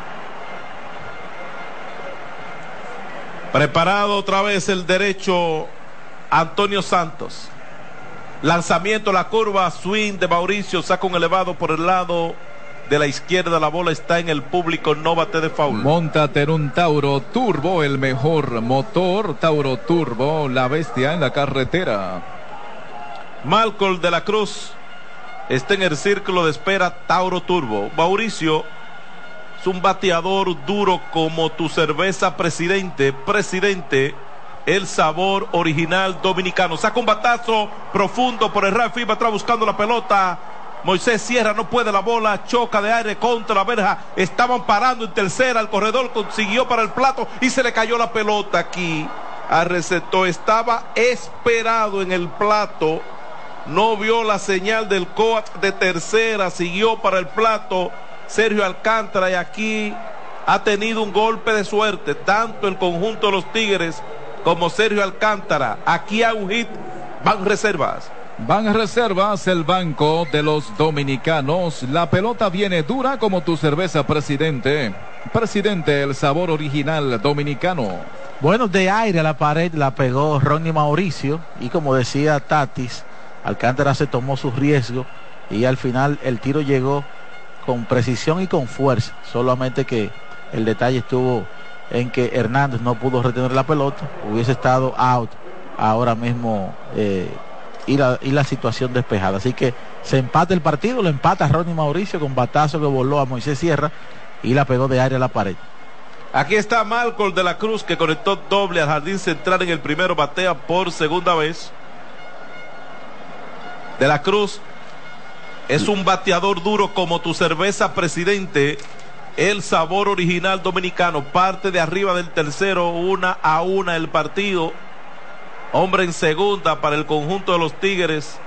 Preparado otra vez el derecho Antonio Santos. Lanzamiento, la curva, swing de Mauricio, saca un elevado por el lado de la izquierda. La bola está en el público, no bate de foul. Móntate en un Tauro Turbo, el mejor motor. Tauro Turbo, la bestia en la carretera. Malcolm de la Cruz está en el círculo de espera Tauro Turbo. Mauricio es un bateador duro como tu cerveza presidente. Presidente, el sabor original dominicano. Saca un batazo profundo por el Rafi, va atrás buscando la pelota. Moisés Sierra no puede la bola, choca de aire contra la verja. Estaban parando en tercera, el corredor consiguió para el plato y se le cayó la pelota aquí. Al receptor estaba esperado en el plato no vio la señal del coat de tercera, siguió para el plato Sergio Alcántara y aquí ha tenido un golpe de suerte, tanto el conjunto de los Tigres como Sergio Alcántara. Aquí hay un hit, van reservas. Van a reservas el banco de los dominicanos. La pelota viene dura como tu cerveza, presidente. Presidente, el sabor original dominicano. Bueno, de aire a la pared la pegó Ronnie Mauricio y como decía Tatis, Alcántara se tomó su riesgo y al final el tiro llegó con precisión y con fuerza, solamente que el detalle estuvo en que Hernández no pudo retener la pelota, hubiese estado out ahora mismo eh, y, la, y la situación despejada. Así que se empata el partido, lo empata Ronnie Mauricio con batazo que voló a Moisés Sierra y la pegó de aire a la pared. Aquí está Malcolm de la Cruz que conectó doble al jardín central en el primero, batea por segunda vez. De la Cruz es un bateador duro como tu cerveza presidente. El sabor original dominicano parte de arriba del tercero, una a una el partido. Hombre en segunda para el conjunto de los Tigres.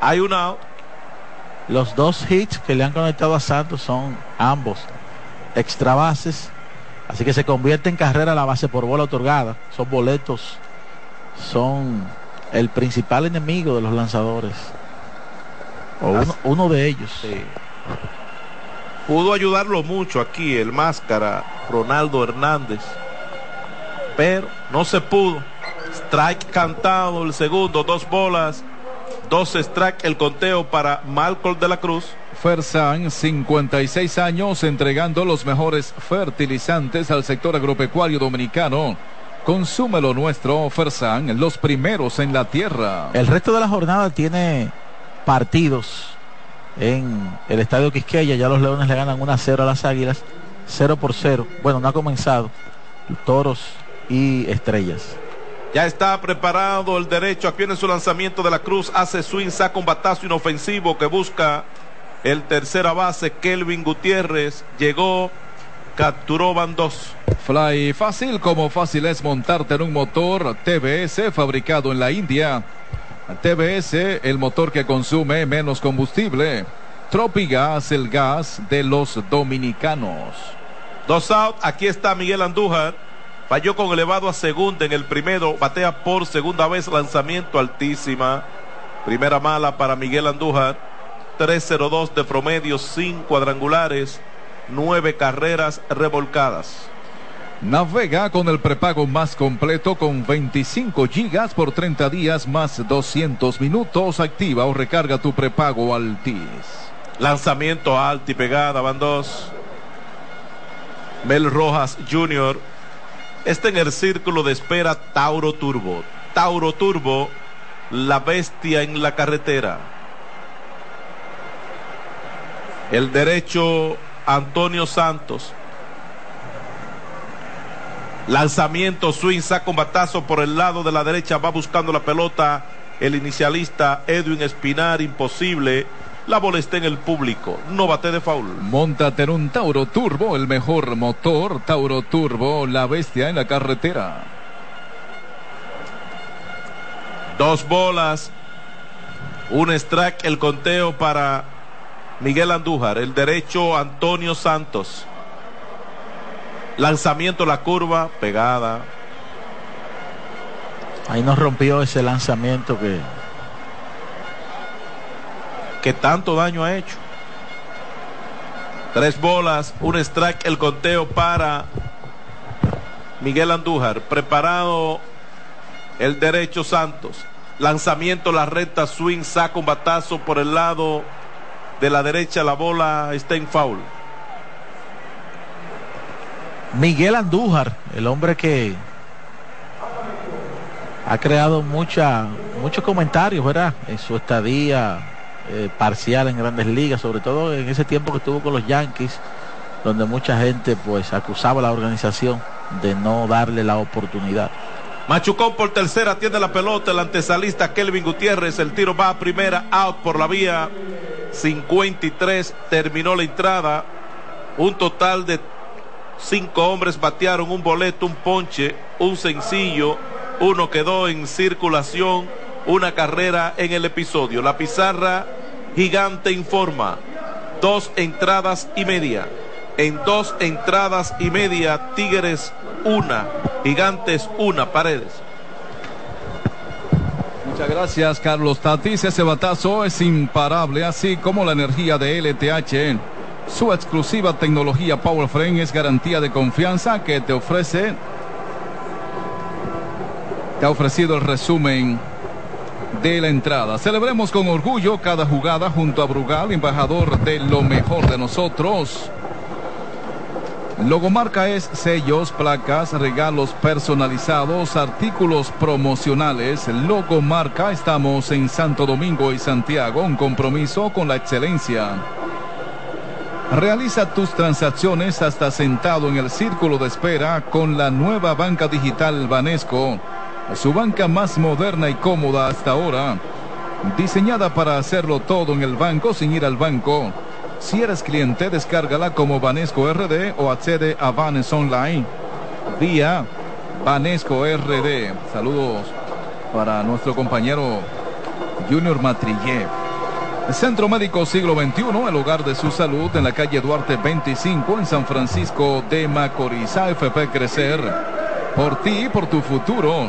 Hay una. Los dos hits que le han conectado a Santos son ambos extra bases. Así que se convierte en carrera la base por bola otorgada. Son boletos, son el principal enemigo de los lanzadores. O uno, uno de ellos. Sí. Pudo ayudarlo mucho aquí el máscara Ronaldo Hernández. Pero no se pudo. Strike cantado el segundo, dos bolas, dos strike el conteo para Malcolm de la Cruz. Fersan, 56 años, entregando los mejores fertilizantes al sector agropecuario dominicano. Consume lo nuestro, Fersan, los primeros en la tierra. El resto de la jornada tiene partidos en el estadio Quisqueya. Ya los Leones le ganan 1 a 0 a las Águilas, 0 por 0. Bueno, no ha comenzado. Toros y Estrellas. Ya está preparado el derecho. Aquí en su lanzamiento de la Cruz. Hace swing, saca un batazo inofensivo que busca el tercera base, Kelvin Gutiérrez. Llegó, capturó van dos. Fly fácil como fácil es montarte en un motor TBS fabricado en la India. TBS, el motor que consume menos combustible. Tropigas, el gas de los dominicanos. Dos out, aquí está Miguel Andújar. Falló con elevado a segunda en el primero, batea por segunda vez, lanzamiento altísima. Primera mala para Miguel Andújar. 3-0-2 de promedio, sin cuadrangulares, nueve carreras revolcadas. Navega con el prepago más completo con 25 gigas por 30 días más 200 minutos. Activa o recarga tu prepago Altis. Lanzamiento alto y pegada, van dos. Mel Rojas Jr. Está en el círculo de espera Tauro Turbo. Tauro Turbo, la bestia en la carretera. El derecho Antonio Santos. Lanzamiento, swing, saca un batazo por el lado de la derecha, va buscando la pelota. El inicialista Edwin Espinar, imposible. La bola está en el público, no bate de foul. Montate en un Tauro Turbo, el mejor motor. Tauro Turbo, la bestia en la carretera. Dos bolas, un strike, el conteo para Miguel Andújar, el derecho Antonio Santos. Lanzamiento, la curva, pegada. Ahí nos rompió ese lanzamiento que, que tanto daño ha hecho. Tres bolas, un strike, el conteo para Miguel Andújar. Preparado el derecho Santos. Lanzamiento, la recta, swing, saca un batazo por el lado de la derecha. La bola está en foul. Miguel Andújar, el hombre que ha creado muchos comentarios, ¿verdad? En su estadía eh, parcial en grandes ligas, sobre todo en ese tiempo que estuvo con los Yankees, donde mucha gente pues acusaba a la organización de no darle la oportunidad. Machucón por tercera, tiene la pelota, el antesalista Kelvin Gutiérrez, el tiro va a primera, out por la vía, 53, terminó la entrada, un total de cinco hombres batearon un boleto, un ponche, un sencillo, uno quedó en circulación, una carrera en el episodio. La pizarra gigante informa, dos entradas y media. En dos entradas y media, Tigres una, Gigantes una, Paredes. Muchas gracias, Carlos Tatis. Ese batazo es imparable, así como la energía de LTH. Su exclusiva tecnología Power Frame es garantía de confianza que te ofrece. Te ha ofrecido el resumen de la entrada. Celebremos con orgullo cada jugada junto a Brugal, embajador de lo mejor de nosotros. Logomarca es sellos, placas, regalos personalizados, artículos promocionales. Logomarca, estamos en Santo Domingo y Santiago, un compromiso con la excelencia. Realiza tus transacciones hasta sentado en el círculo de espera con la nueva banca digital Banesco, su banca más moderna y cómoda hasta ahora, diseñada para hacerlo todo en el banco sin ir al banco. Si eres cliente, descárgala como Banesco RD o accede a Banes Online vía Banesco RD. Saludos para nuestro compañero Junior Matrillev. Centro Médico Siglo XXI, el hogar de su salud en la calle Duarte 25 en San Francisco de Macorís. AFP Crecer, por ti y por tu futuro.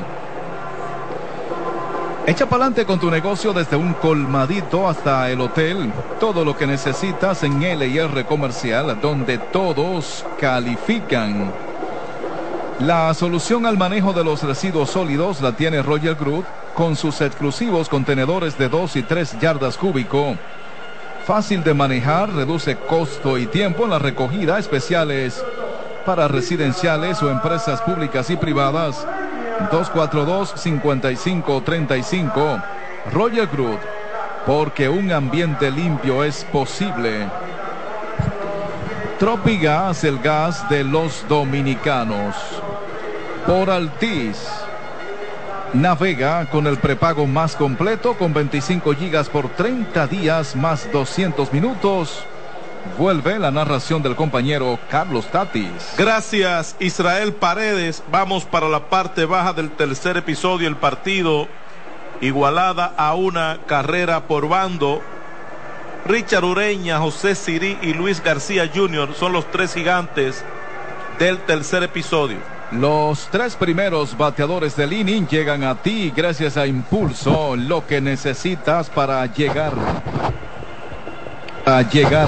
Echa para adelante con tu negocio desde un colmadito hasta el hotel. Todo lo que necesitas en LR Comercial, donde todos califican. La solución al manejo de los residuos sólidos la tiene Roger Group con sus exclusivos contenedores de 2 y 3 yardas cúbico. Fácil de manejar, reduce costo y tiempo en la recogida, especiales para residenciales o empresas públicas y privadas. 242-5535. Roger Group, porque un ambiente limpio es posible. Tropigas, el gas de los dominicanos. Por Altiz. Navega con el prepago más completo con 25 gigas por 30 días más 200 minutos. Vuelve la narración del compañero Carlos Tatis. Gracias Israel Paredes. Vamos para la parte baja del tercer episodio. El partido igualada a una carrera por bando. Richard Ureña, José Sirí y Luis García Jr. son los tres gigantes del tercer episodio. Los tres primeros bateadores del inning llegan a ti gracias a Impulso, lo que necesitas para llegar. A llegar.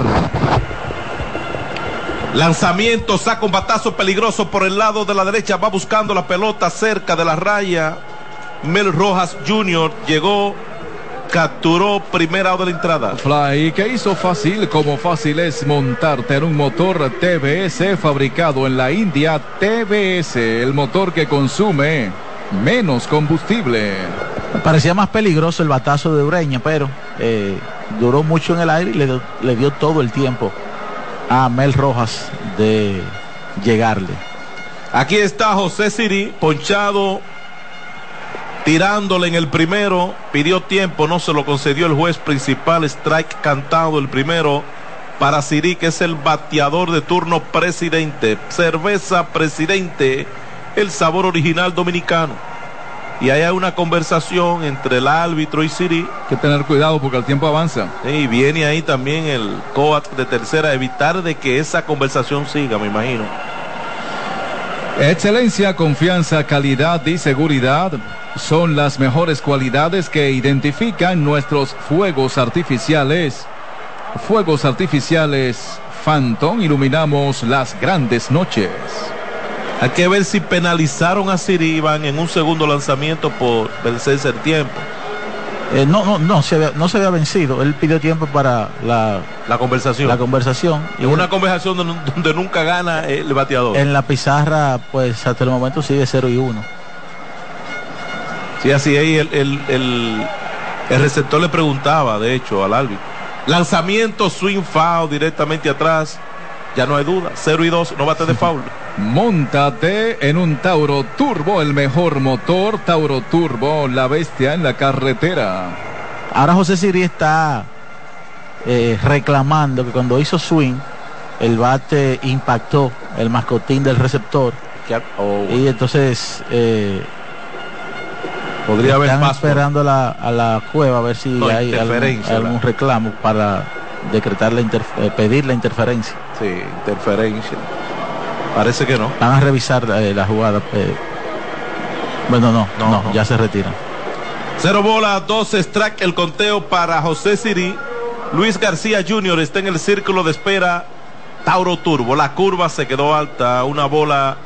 Lanzamiento, saca un batazo peligroso por el lado de la derecha, va buscando la pelota cerca de la raya. Mel Rojas Jr. llegó capturó primera de la entrada. Fly que hizo fácil como fácil es montarte en un motor TBS fabricado en la India. TBS, el motor que consume menos combustible. Parecía más peligroso el batazo de Ureña, pero eh, duró mucho en el aire y le, le dio todo el tiempo a Mel Rojas de llegarle. Aquí está José Siri, ponchado tirándole en el primero, pidió tiempo, no se lo concedió el juez principal, strike cantado el primero para Siri, que es el bateador de turno presidente. Cerveza presidente, el sabor original dominicano. Y ahí hay una conversación entre el árbitro y Siri. Hay que tener cuidado porque el tiempo avanza. Y viene ahí también el COAT de tercera, evitar de que esa conversación siga, me imagino. Excelencia, confianza, calidad y seguridad son las mejores cualidades que identifican nuestros fuegos artificiales. Fuegos artificiales Phantom iluminamos las grandes noches. Hay que ver si penalizaron a Siriban en un segundo lanzamiento por vencerse el tiempo. Eh, no, no, no se, había, no se había vencido. Él pidió tiempo para la, la conversación. La conversación. En una conversación donde, donde, nunca gana el bateador. En la pizarra, pues hasta el momento sigue 0 y 1. Sí, así ahí el, el, el, el, receptor le preguntaba, de hecho, al árbitro. Lanzamiento, swing foul directamente atrás. Ya no hay duda. 0 y 2, no bate de foul. Móntate en un Tauro Turbo, el mejor motor. Tauro Turbo, la bestia en la carretera. Ahora José Siri está eh, reclamando que cuando hizo swing, el bate impactó el mascotín del receptor. Oh. Y entonces eh, podría haber más esperando a la, a la, cueva a ver si no, hay algún, algún, reclamo para decretar la eh, pedir la interferencia. Sí, interferencia. Parece que no. Van a revisar eh, la jugada. Eh. Bueno, no, no, no, no, ya se retiran. Cero bola, dos strike el conteo para José Siri. Luis García Jr. está en el círculo de espera. Tauro Turbo. La curva se quedó alta. Una bola,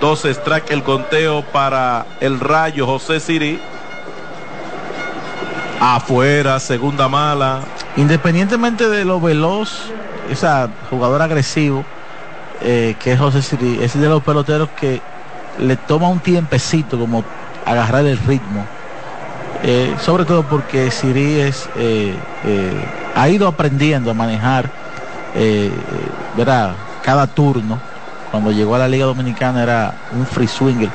dos strike el conteo para el rayo José Siri. Afuera, segunda mala. Independientemente de lo veloz, esa jugador agresivo eh, que es José Siri, es de los peloteros que le toma un tiempecito como agarrar el ritmo. Eh, sobre todo porque Siri es, eh, ha ido aprendiendo a manejar ¿verdad? cada turno. Cuando llegó a la Liga Dominicana era un free swinger,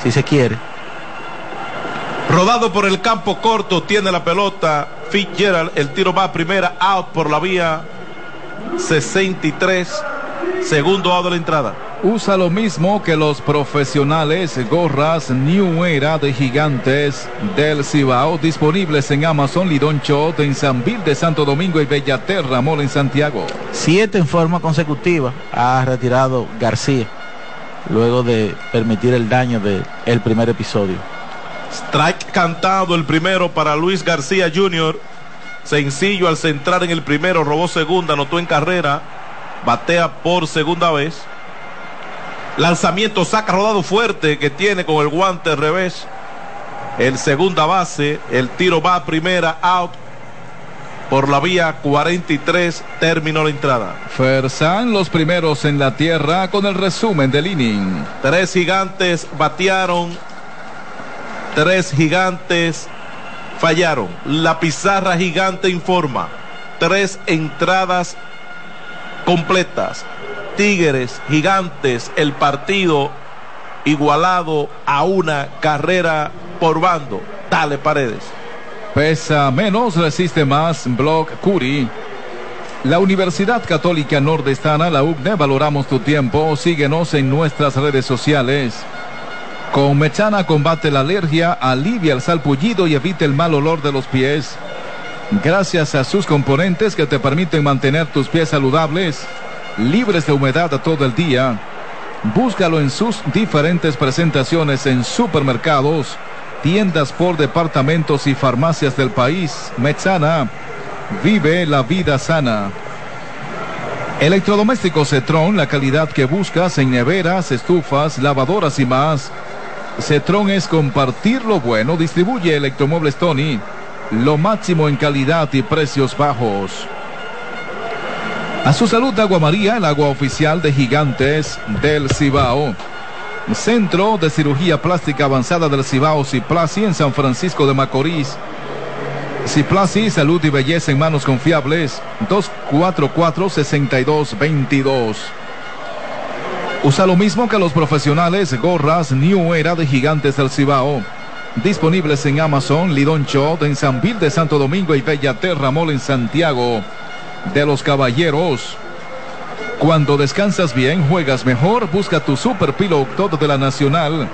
si se quiere. Rodado por el campo corto, tiene la pelota Fitzgerald, el tiro va a primera, out por la vía 63, segundo out de la entrada. Usa lo mismo que los profesionales, gorras New Era de gigantes del Cibao, disponibles en Amazon, Lidón Chot, en San Vil de Santo Domingo y Bellaterra Mall en Santiago. Siete en forma consecutiva ha retirado García, luego de permitir el daño del primer episodio. Strike cantado el primero para Luis García Jr. Sencillo al centrar en el primero, robó segunda, anotó en carrera, batea por segunda vez. Lanzamiento, saca rodado fuerte que tiene con el guante al revés. El segunda base, el tiro va a primera, out. Por la vía 43 terminó la entrada. Fersan los primeros en la tierra con el resumen del inning. Tres gigantes batearon. Tres gigantes fallaron. La pizarra gigante informa. Tres entradas completas. Tigres, Gigantes, el partido igualado a una carrera por bando. Dale paredes. Pesa menos, resiste más. Block Curi. La Universidad Católica Nordestana, la UCNE, valoramos tu tiempo. Síguenos en nuestras redes sociales. Con Mechana combate la alergia, alivia el salpullido y evita el mal olor de los pies. Gracias a sus componentes que te permiten mantener tus pies saludables libres de humedad todo el día. Búscalo en sus diferentes presentaciones en supermercados, tiendas por departamentos y farmacias del país. Metsana, vive la vida sana. Electrodomésticos Cetron, la calidad que buscas en neveras, estufas, lavadoras y más. Cetron es compartir lo bueno, distribuye Electromuebles Tony, lo máximo en calidad y precios bajos. A su salud, Agua María, el agua oficial de Gigantes del Cibao. Centro de Cirugía Plástica Avanzada del Cibao, Ciplasi, en San Francisco de Macorís. Ciplasi, salud y belleza en manos confiables. 244-6222. Usa lo mismo que los profesionales, gorras New Era de Gigantes del Cibao. Disponibles en Amazon, Lidon Shot, en San Vil de Santo Domingo y Bellaterra Mall en Santiago de los caballeros. Cuando descansas bien, juegas mejor, busca tu Super Pillow todo de la Nacional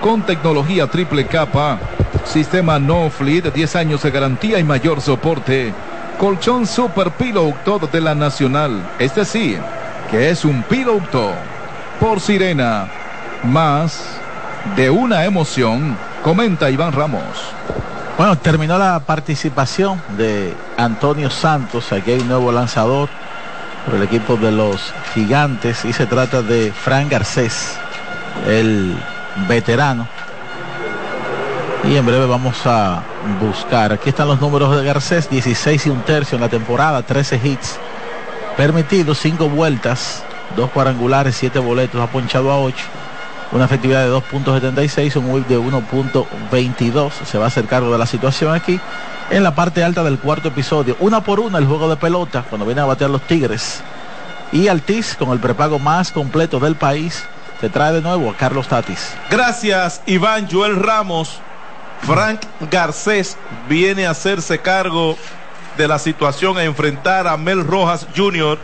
con tecnología triple capa, sistema No Fleet, 10 años de garantía y mayor soporte. Colchón Super Pillow todo de la Nacional, este sí, que es un Pillow por Sirena. Más de una emoción, comenta Iván Ramos. Bueno, terminó la participación de Antonio Santos. Aquí hay un nuevo lanzador por el equipo de los gigantes y se trata de Fran Garcés, el veterano. Y en breve vamos a buscar. Aquí están los números de Garcés, 16 y un tercio en la temporada, 13 hits permitidos, 5 vueltas, 2 cuadrangulares, 7 boletos, ha ponchado a 8 una efectividad de 2.76, un whip de 1.22. Se va a hacer cargo de la situación aquí. En la parte alta del cuarto episodio, una por una el juego de pelota, cuando vienen a batear los Tigres. Y Altiz, con el prepago más completo del país, te trae de nuevo a Carlos Tatis. Gracias, Iván Joel Ramos. Frank Garcés viene a hacerse cargo de la situación a enfrentar a Mel Rojas Jr.,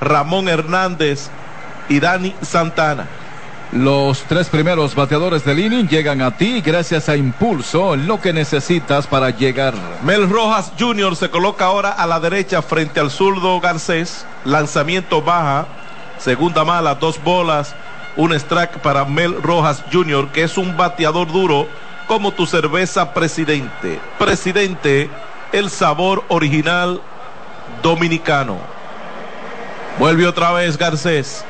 Ramón Hernández y Dani Santana. Los tres primeros bateadores del inning llegan a ti gracias a Impulso, lo que necesitas para llegar. Mel Rojas Jr. se coloca ahora a la derecha frente al zurdo Garcés. Lanzamiento baja, segunda mala, dos bolas, un strike para Mel Rojas Jr., que es un bateador duro como tu cerveza presidente. Presidente, el sabor original dominicano. Vuelve otra vez Garcés.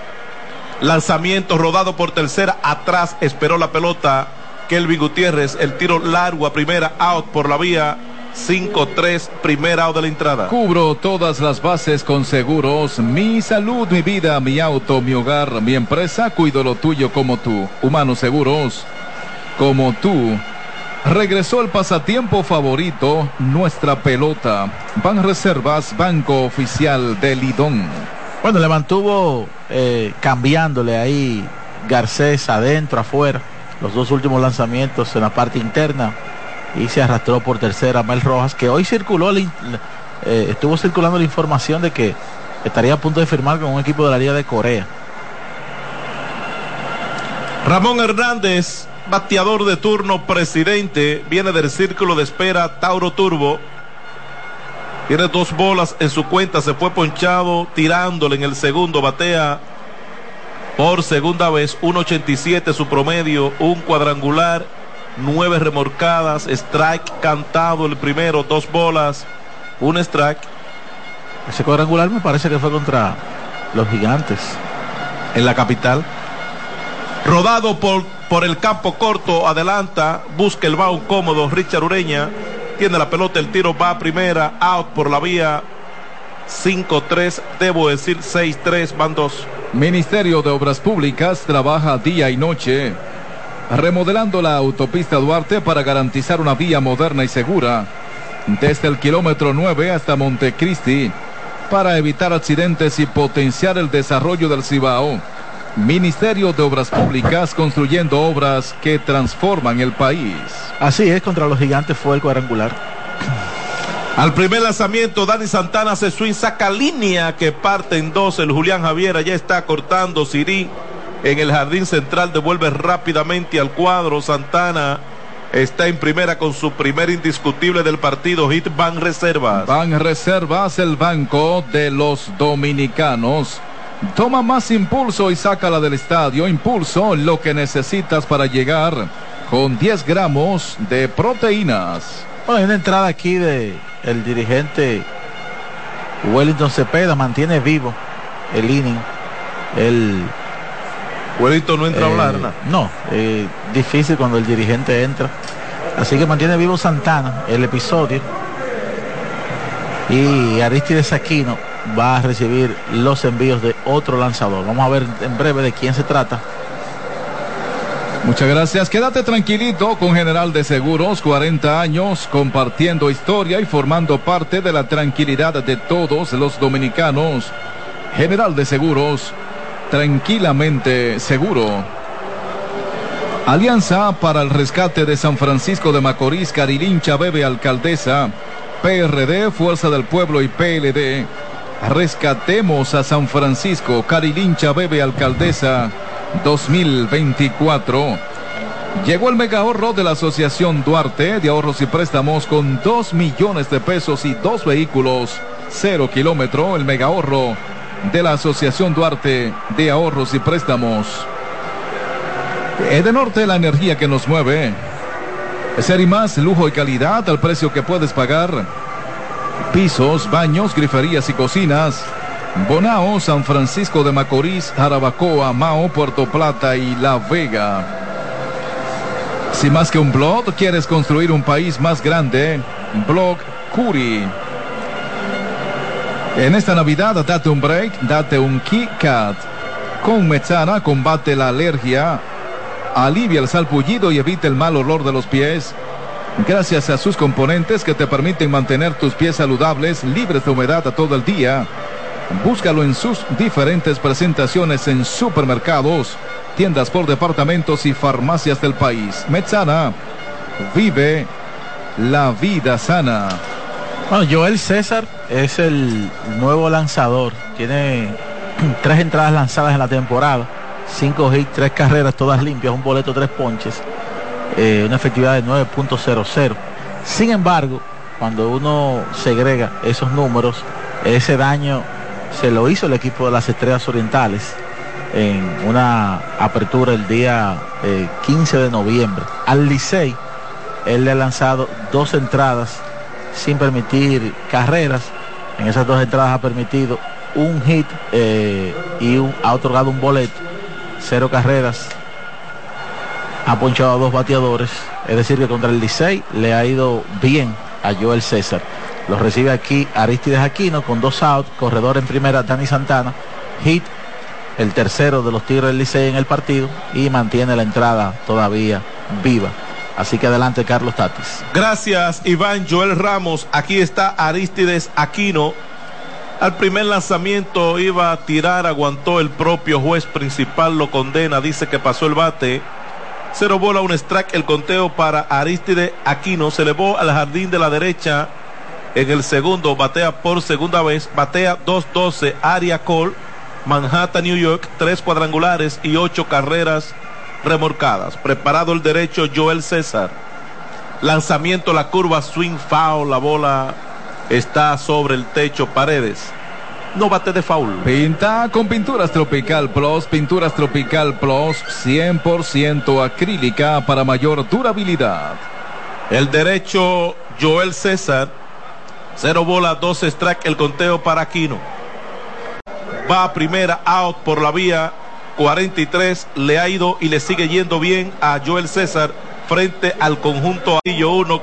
Lanzamiento rodado por tercera. Atrás esperó la pelota. Kelvin Gutiérrez. El tiro largo a primera. Out por la vía. 5-3, primera out de la entrada. Cubro todas las bases con seguros. Mi salud, mi vida, mi auto, mi hogar, mi empresa. Cuido lo tuyo como tú. Humanos seguros. Como tú. Regresó el pasatiempo favorito, nuestra pelota. Van Reservas, Banco Oficial de Lidón. Bueno, le mantuvo eh, cambiándole ahí Garcés adentro, afuera. Los dos últimos lanzamientos en la parte interna. Y se arrastró por tercera Mel Rojas, que hoy circuló, eh, estuvo circulando la información de que estaría a punto de firmar con un equipo de la Liga de Corea. Ramón Hernández, bateador de turno, presidente, viene del círculo de espera Tauro Turbo. Tiene dos bolas en su cuenta, se fue ponchado tirándole en el segundo, batea por segunda vez, 1.87 su promedio, un cuadrangular, nueve remorcadas, strike cantado el primero, dos bolas, un strike. Ese cuadrangular me parece que fue contra los gigantes. En la capital. Rodado por, por el campo corto, adelanta, busca el bao cómodo, Richard Ureña, tiene la pelota, el tiro va a primera, out por la vía, 5-3, debo decir 6-3, van. Ministerio de Obras Públicas trabaja día y noche remodelando la autopista Duarte para garantizar una vía moderna y segura desde el kilómetro 9 hasta Montecristi para evitar accidentes y potenciar el desarrollo del Cibao. Ministerio de Obras Públicas construyendo obras que transforman el país. Así es, contra los gigantes fue el cuadrangular. Al primer lanzamiento, Dani Santana se swing, saca línea que parte en dos. El Julián Javier ya está cortando Sirí en el jardín central. Devuelve rápidamente al cuadro. Santana está en primera con su primer indiscutible del partido. Hit Van Reservas. Van Reservas, el banco de los dominicanos. Toma más impulso y sácala del estadio. Impulso, lo que necesitas para llegar con 10 gramos de proteínas. Bueno, hay una entrada aquí de el dirigente Wellington Cepeda, mantiene vivo el inning. El Wellington no entra a hablar, No, eh, difícil cuando el dirigente entra. Así que mantiene vivo Santana el episodio. Y Aristides Aquino va a recibir los envíos de otro lanzador. Vamos a ver en breve de quién se trata. Muchas gracias. Quédate tranquilito con General de Seguros, 40 años, compartiendo historia y formando parte de la tranquilidad de todos los dominicanos. General de Seguros, tranquilamente seguro. Alianza para el rescate de San Francisco de Macorís, Carilincha Bebe Alcaldesa, PRD, Fuerza del Pueblo y PLD. Rescatemos a San Francisco, Carilincha Bebe Alcaldesa 2024. Llegó el mega ahorro de la Asociación Duarte de Ahorros y Préstamos con 2 millones de pesos y dos vehículos, cero kilómetro, el mega ahorro de la Asociación Duarte de Ahorros y Préstamos. Edenorte, la energía que nos mueve. Ser y más, lujo y calidad al precio que puedes pagar. Pisos, baños, griferías y cocinas. Bonao, San Francisco de Macorís, Jarabacoa, Mao, Puerto Plata y La Vega. Si más que un blog quieres construir un país más grande, Blog Curi. En esta Navidad date un break, date un KitKat. Con Mezana combate la alergia, alivia el salpullido y evita el mal olor de los pies. Gracias a sus componentes que te permiten mantener tus pies saludables, libres de humedad a todo el día. Búscalo en sus diferentes presentaciones en supermercados, tiendas por departamentos y farmacias del país. Metzana, vive la vida sana. Bueno, Joel César es el nuevo lanzador. Tiene tres entradas lanzadas en la temporada. Cinco hits, tres carreras, todas limpias, un boleto, tres ponches. Eh, una efectividad de 9.00. Sin embargo, cuando uno segrega esos números, ese daño se lo hizo el equipo de las Estrellas Orientales en una apertura el día 15 eh, de noviembre. Al Licey, él le ha lanzado dos entradas sin permitir carreras. En esas dos entradas ha permitido un hit eh, y ha otorgado un boleto, cero carreras. Ha ponchado a dos bateadores. Es decir, que contra el Licey le ha ido bien a Joel César. Lo recibe aquí Aristides Aquino con dos outs, corredor en primera Dani Santana, hit el tercero de los Tigres del Licey en el partido y mantiene la entrada todavía viva. Así que adelante Carlos Tatis. Gracias Iván Joel Ramos. Aquí está Aristides Aquino. Al primer lanzamiento iba a tirar, aguantó el propio juez principal, lo condena, dice que pasó el bate. Cero bola, un strike, el conteo para Aristides Aquino. Se elevó al jardín de la derecha en el segundo, batea por segunda vez, batea 2-12, Aria Cole, Manhattan, New York, tres cuadrangulares y ocho carreras remorcadas. Preparado el derecho Joel César. Lanzamiento, la curva, swing foul, la bola está sobre el techo, paredes. No bate de foul. Pinta con Pinturas Tropical Plus, Pinturas Tropical Plus 100% acrílica para mayor durabilidad. El derecho Joel César. Cero bola, dos strike, el conteo para Aquino. Va a primera out por la vía 43. Le ha ido y le sigue yendo bien a Joel César frente al conjunto Anillo 1 que